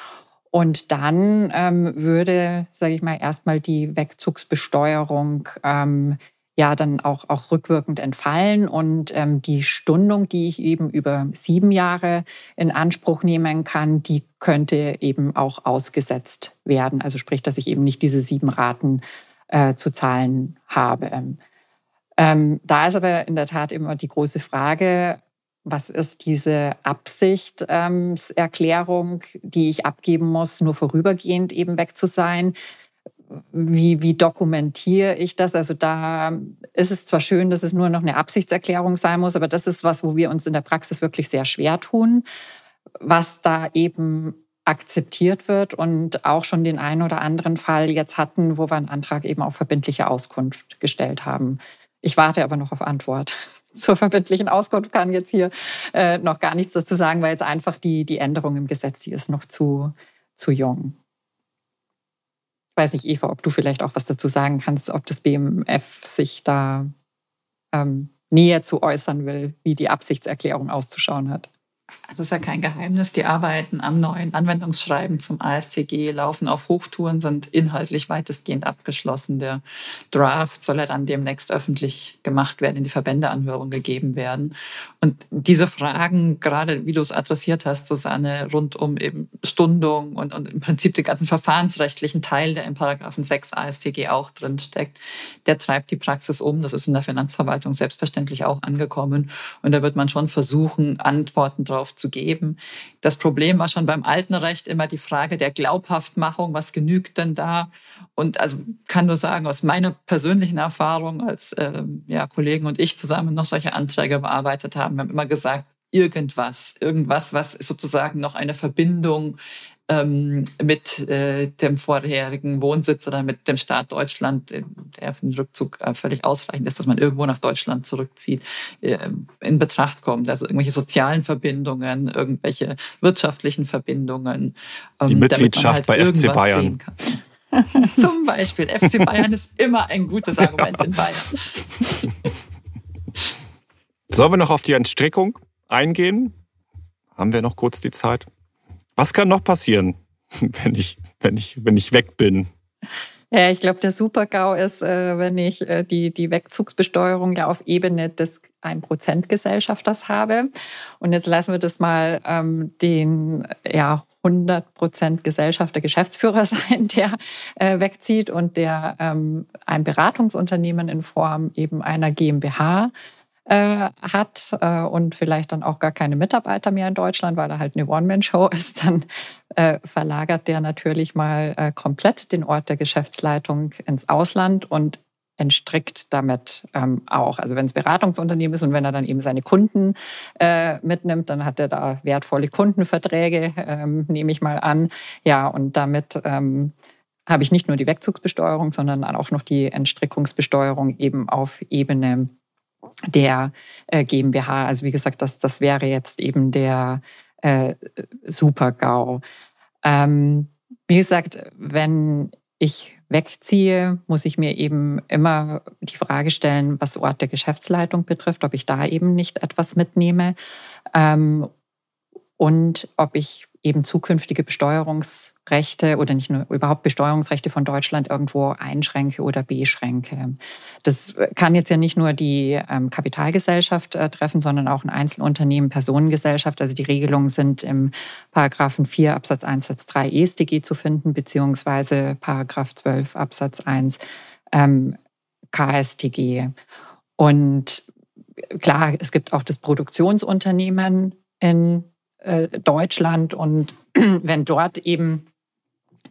Und dann ähm, würde, sage ich mal, erstmal die Wegzugsbesteuerung ähm, ja dann auch, auch rückwirkend entfallen und ähm, die Stundung, die ich eben über sieben Jahre in Anspruch nehmen kann, die könnte eben auch ausgesetzt werden. Also sprich, dass ich eben nicht diese sieben Raten äh, zu zahlen habe. Ähm, da ist aber in der Tat immer die große Frage, was ist diese Absichtserklärung, ähm, die ich abgeben muss, nur vorübergehend eben weg zu sein? Wie, wie dokumentiere ich das? Also da ist es zwar schön, dass es nur noch eine Absichtserklärung sein muss, aber das ist was, wo wir uns in der Praxis wirklich sehr schwer tun, was da eben akzeptiert wird und auch schon den einen oder anderen Fall jetzt hatten, wo wir einen Antrag eben auf verbindliche Auskunft gestellt haben. Ich warte aber noch auf Antwort. zur verbindlichen Auskunft kann jetzt hier äh, noch gar nichts dazu sagen, weil jetzt einfach die, die Änderung im Gesetz, die ist noch zu, zu jung. Ich weiß nicht, Eva, ob du vielleicht auch was dazu sagen kannst, ob das BMF sich da ähm, näher zu äußern will, wie die Absichtserklärung auszuschauen hat.
Also ist ja kein Geheimnis, die Arbeiten am neuen Anwendungsschreiben zum ASTG laufen auf Hochtouren, sind inhaltlich weitestgehend abgeschlossen. Der Draft soll ja dann demnächst öffentlich gemacht werden, in die Verbändeanhörung gegeben werden. Und diese Fragen, gerade wie du es adressiert hast, Susanne, rund um eben Stundung und, und im Prinzip den ganzen verfahrensrechtlichen Teil, der in Paragraphen 6 ASTG auch drin steckt, der treibt die Praxis um. Das ist in der Finanzverwaltung selbstverständlich auch angekommen. Und da wird man schon versuchen, Antworten drauf drauf zu geben. Das Problem war schon beim alten Recht immer die Frage der Glaubhaftmachung, was genügt denn da? Und also kann nur sagen, aus meiner persönlichen Erfahrung, als ähm, ja, Kollegen und ich zusammen noch solche Anträge bearbeitet haben, wir haben immer gesagt, irgendwas, irgendwas, was sozusagen noch eine Verbindung ähm, mit äh, dem vorherigen Wohnsitz oder mit dem Staat Deutschland, äh, der für den Rückzug äh, völlig ausreichend ist, dass man irgendwo nach Deutschland zurückzieht, äh, in Betracht kommt. Also irgendwelche sozialen Verbindungen, irgendwelche wirtschaftlichen Verbindungen.
Ähm, Die Mitgliedschaft halt bei FC Bayern.
Zum Beispiel. FC Bayern ist immer ein gutes Argument in Bayern.
Sollen wir noch auf die Entstrickung eingehen? Haben wir noch kurz die Zeit? Was kann noch passieren, wenn ich, wenn ich, wenn ich weg bin?
Ja, ich glaube, der Super-GAU ist, äh, wenn ich äh, die, die Wegzugsbesteuerung ja auf Ebene des 1%-Gesellschafters habe. Und jetzt lassen wir das mal ähm, den ja, 100% Gesellschafter, Geschäftsführer sein, der äh, wegzieht und der ähm, ein Beratungsunternehmen in Form eben einer GmbH äh, hat äh, und vielleicht dann auch gar keine Mitarbeiter mehr in Deutschland, weil er halt eine One-Man-Show ist, dann äh, verlagert der natürlich mal äh, komplett den Ort der Geschäftsleitung ins Ausland und entstrickt damit ähm, auch. Also wenn es Beratungsunternehmen ist und wenn er dann eben seine Kunden äh, mitnimmt, dann hat er da wertvolle Kundenverträge, ähm, nehme ich mal an. Ja, und damit ähm, habe ich nicht nur die Wegzugsbesteuerung, sondern auch noch die Entstrickungsbesteuerung eben auf Ebene der äh, GmbH. Also wie gesagt, das, das wäre jetzt eben der äh, Super-GAU. Ähm, wie gesagt, wenn ich wegziehe, muss ich mir eben immer die Frage stellen, was Ort der Geschäftsleitung betrifft, ob ich da eben nicht etwas mitnehme ähm, und ob ich eben zukünftige Besteuerungsrechte oder nicht nur überhaupt Besteuerungsrechte von Deutschland irgendwo einschränke oder beschränke. Das kann jetzt ja nicht nur die ähm, Kapitalgesellschaft äh, treffen, sondern auch ein Einzelunternehmen, Personengesellschaft. Also die Regelungen sind im Paragraphen 4 Absatz 1 Satz 3 EStG zu finden, beziehungsweise Paragraph 12 Absatz 1 ähm, KStG. Und klar, es gibt auch das Produktionsunternehmen in äh, Deutschland und wenn dort eben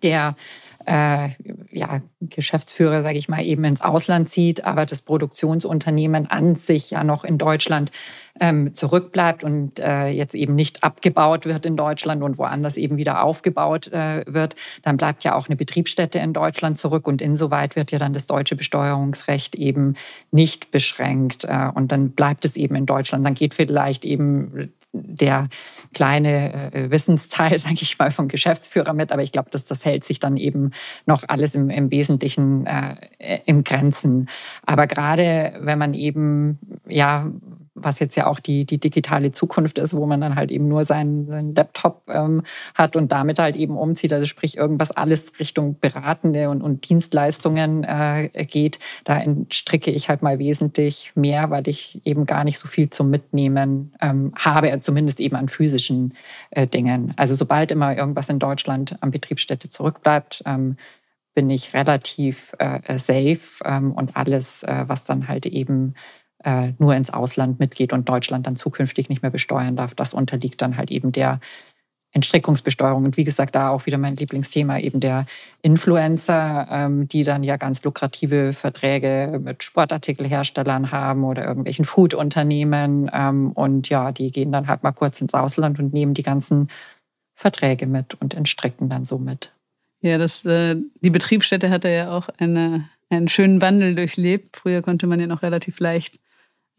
der äh, ja, Geschäftsführer, sage ich mal, eben ins Ausland zieht, aber das Produktionsunternehmen an sich ja noch in Deutschland ähm, zurückbleibt und äh, jetzt eben nicht abgebaut wird in Deutschland und woanders eben wieder aufgebaut äh, wird, dann bleibt ja auch eine Betriebsstätte in Deutschland zurück und insoweit wird ja dann das deutsche Besteuerungsrecht eben nicht beschränkt äh, und dann bleibt es eben in Deutschland. Dann geht vielleicht eben der kleine äh, Wissensteil, sage ich mal, vom Geschäftsführer mit. Aber ich glaube, dass das hält sich dann eben noch alles im, im Wesentlichen äh, im Grenzen. Aber gerade wenn man eben ja was jetzt ja auch die, die digitale Zukunft ist, wo man dann halt eben nur seinen, seinen Laptop ähm, hat und damit halt eben umzieht, also sprich irgendwas alles Richtung beratende und, und Dienstleistungen äh, geht, da entstricke ich halt mal wesentlich mehr, weil ich eben gar nicht so viel zum Mitnehmen ähm, habe, zumindest eben an physischen äh, Dingen. Also sobald immer irgendwas in Deutschland an Betriebsstätte zurückbleibt, ähm, bin ich relativ äh, safe ähm, und alles, äh, was dann halt eben äh, nur ins Ausland mitgeht und Deutschland dann zukünftig nicht mehr besteuern darf. Das unterliegt dann halt eben der Entstrickungsbesteuerung. Und wie gesagt, da auch wieder mein Lieblingsthema, eben der Influencer, ähm, die dann ja ganz lukrative Verträge mit Sportartikelherstellern haben oder irgendwelchen Foodunternehmen. Ähm, und ja, die gehen dann halt mal kurz ins Ausland und nehmen die ganzen Verträge mit und entstricken dann so mit.
Ja, das, äh, die Betriebsstätte hatte ja auch eine, einen schönen Wandel durchlebt. Früher konnte man ja noch relativ leicht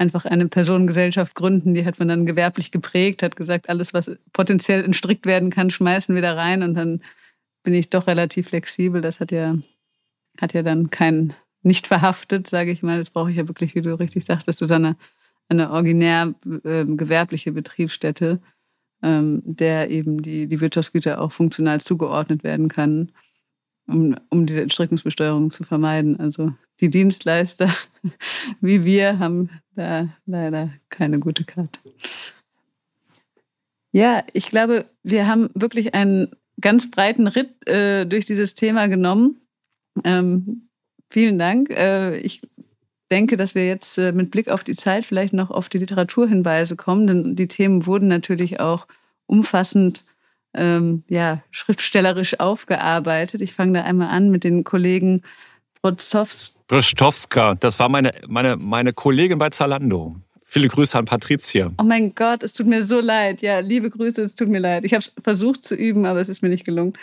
einfach eine Personengesellschaft gründen. Die hat man dann gewerblich geprägt, hat gesagt, alles, was potenziell entstrickt werden kann, schmeißen wir da rein. Und dann bin ich doch relativ flexibel. Das hat ja, hat ja dann keinen, nicht verhaftet, sage ich mal. Das brauche ich ja wirklich, wie du richtig sagtest, eine, eine originär äh, gewerbliche Betriebsstätte, ähm, der eben die, die Wirtschaftsgüter auch funktional zugeordnet werden kann, um, um diese Entstrickungsbesteuerung zu vermeiden. Also die Dienstleister wie wir haben da leider keine gute Karte. Ja, ich glaube, wir haben wirklich einen ganz breiten Ritt äh, durch dieses Thema genommen. Ähm, vielen Dank. Äh, ich denke, dass wir jetzt äh, mit Blick auf die Zeit vielleicht noch auf die Literaturhinweise kommen, denn die Themen wurden natürlich auch umfassend ähm, ja, schriftstellerisch aufgearbeitet. Ich fange da einmal an mit den Kollegen
Brostowska, das war meine, meine, meine Kollegin bei Zalando. Viele Grüße an Patricia.
Oh mein Gott, es tut mir so leid. Ja, liebe Grüße, es tut mir leid. Ich habe es versucht zu üben, aber es ist mir nicht gelungen.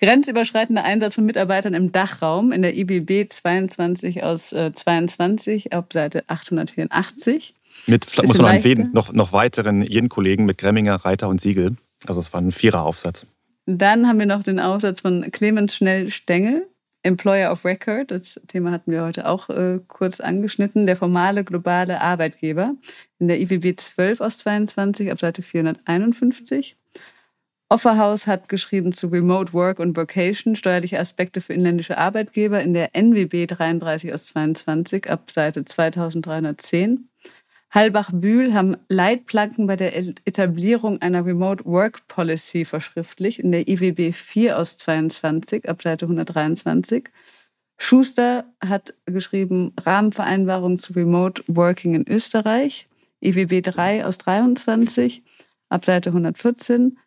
Grenzüberschreitender Einsatz von Mitarbeitern im Dachraum in der IBB 22 aus äh, 22 auf Seite 884.
Mit, muss man erwähnen, noch, noch weiteren ihren Kollegen mit Gremminger, Reiter und Siegel. Also es war ein Viereraufsatz.
Dann haben wir noch den Aufsatz von Clemens Schnell-Stengel Employer of Record, das Thema hatten wir heute auch äh, kurz angeschnitten, der formale globale Arbeitgeber in der IWB 12 aus 22 ab Seite 451. Offerhaus hat geschrieben zu Remote Work und Vocation, steuerliche Aspekte für inländische Arbeitgeber in der NWB 33 aus 22 ab Seite 2310. Halbach-Bühl haben Leitplanken bei der Etablierung einer Remote Work Policy verschriftlicht in der IWB 4 aus 22 ab Seite 123. Schuster hat geschrieben Rahmenvereinbarung zu Remote Working in Österreich, IWB 3 aus 23 ab Seite 114.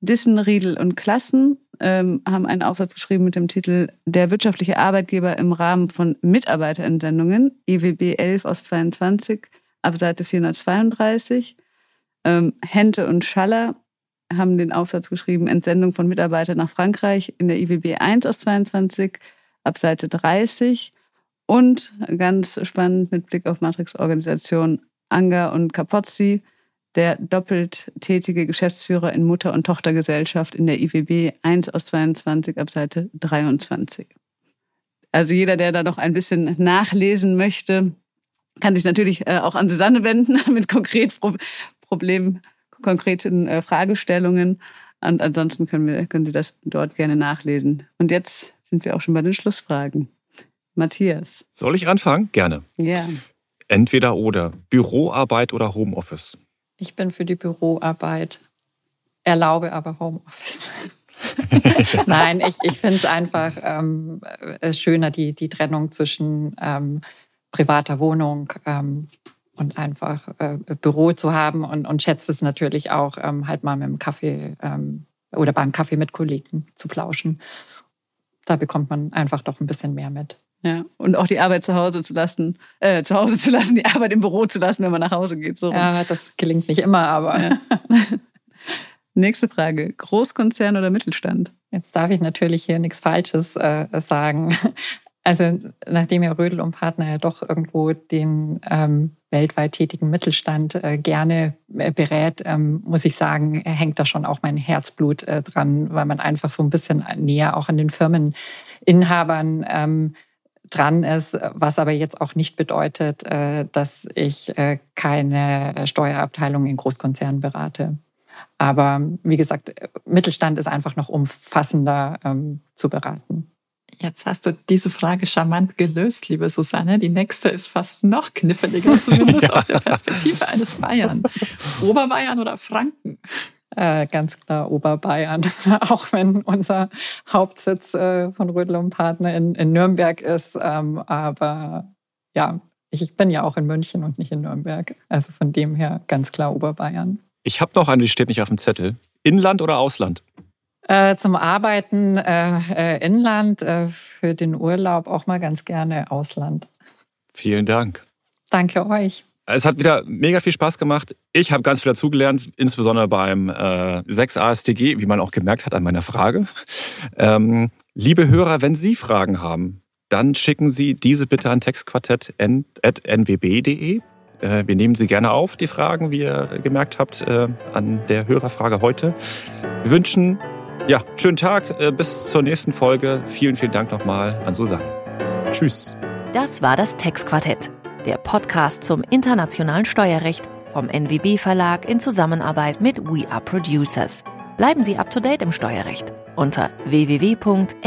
Dissen, Riedel und Klassen ähm, haben einen Aufsatz geschrieben mit dem Titel Der wirtschaftliche Arbeitgeber im Rahmen von Mitarbeiterentsendungen, IWB 11 aus 22 ab Seite 432. Ähm, Hente und Schaller haben den Aufsatz geschrieben, Entsendung von Mitarbeitern nach Frankreich in der IWB 1 aus 22 ab Seite 30. Und ganz spannend mit Blick auf Matrix-Organisation Anger und Capozzi, der doppelt tätige Geschäftsführer in Mutter- und Tochtergesellschaft in der IWB 1 aus 22 ab Seite 23. Also jeder, der da noch ein bisschen nachlesen möchte, kann sich natürlich äh, auch an Susanne wenden mit konkret Pro Problemen, konkreten äh, Fragestellungen. Und ansonsten können, wir, können Sie das dort gerne nachlesen. Und jetzt sind wir auch schon bei den Schlussfragen. Matthias.
Soll ich anfangen? Gerne.
Ja.
Entweder oder. Büroarbeit oder Homeoffice?
Ich bin für die Büroarbeit, erlaube aber Homeoffice. Nein, ich, ich finde es einfach ähm, äh, schöner, die, die Trennung zwischen ähm, privater Wohnung ähm, und einfach äh, Büro zu haben und, und schätzt es natürlich auch, ähm, halt mal mit dem Kaffee ähm, oder beim Kaffee mit Kollegen zu plauschen. Da bekommt man einfach doch ein bisschen mehr mit.
Ja, und auch die Arbeit zu Hause zu lassen, äh, zu Hause zu lassen, die Arbeit im Büro zu lassen, wenn man nach Hause geht. So.
Ja, das gelingt nicht immer, aber. Ja.
Nächste Frage. Großkonzern oder Mittelstand?
Jetzt darf ich natürlich hier nichts Falsches äh, sagen. Also nachdem ja Rödel und Partner ja doch irgendwo den ähm, weltweit tätigen Mittelstand äh, gerne äh, berät, ähm, muss ich sagen, hängt da schon auch mein Herzblut äh, dran, weil man einfach so ein bisschen näher auch an den Firmeninhabern ähm, dran ist, was aber jetzt auch nicht bedeutet, äh, dass ich äh, keine Steuerabteilung in Großkonzernen berate. Aber wie gesagt, Mittelstand ist einfach noch umfassender ähm, zu beraten.
Jetzt hast du diese Frage charmant gelöst, liebe Susanne. Die nächste ist fast noch kniffliger, zumindest aus der Perspektive eines Bayern. Oberbayern oder Franken?
Äh, ganz klar Oberbayern. Auch wenn unser Hauptsitz äh, von Rödel und Partner in, in Nürnberg ist. Ähm, aber ja, ich bin ja auch in München und nicht in Nürnberg. Also von dem her ganz klar Oberbayern.
Ich habe noch eine, die steht nicht auf dem Zettel. Inland oder Ausland?
Äh, zum Arbeiten äh, äh, Inland, äh, für den Urlaub auch mal ganz gerne Ausland.
Vielen Dank.
Danke euch.
Es hat wieder mega viel Spaß gemacht. Ich habe ganz viel dazugelernt, insbesondere beim äh, 6 ASTG, wie man auch gemerkt hat an meiner Frage. Ähm, liebe Hörer, wenn Sie Fragen haben, dann schicken Sie diese bitte an textquartett.nwb.de Äh, wir nehmen sie gerne auf, die Fragen, wie ihr gemerkt habt, äh, an der Hörerfrage heute. Wir wünschen ja, schönen Tag, äh, bis zur nächsten Folge. Vielen, vielen Dank nochmal an Susanne. Tschüss.
Das war das Textquartett, der Podcast zum internationalen Steuerrecht vom NWB Verlag in Zusammenarbeit mit We Are Producers. Bleiben Sie up to date im Steuerrecht unter www.nwb.de.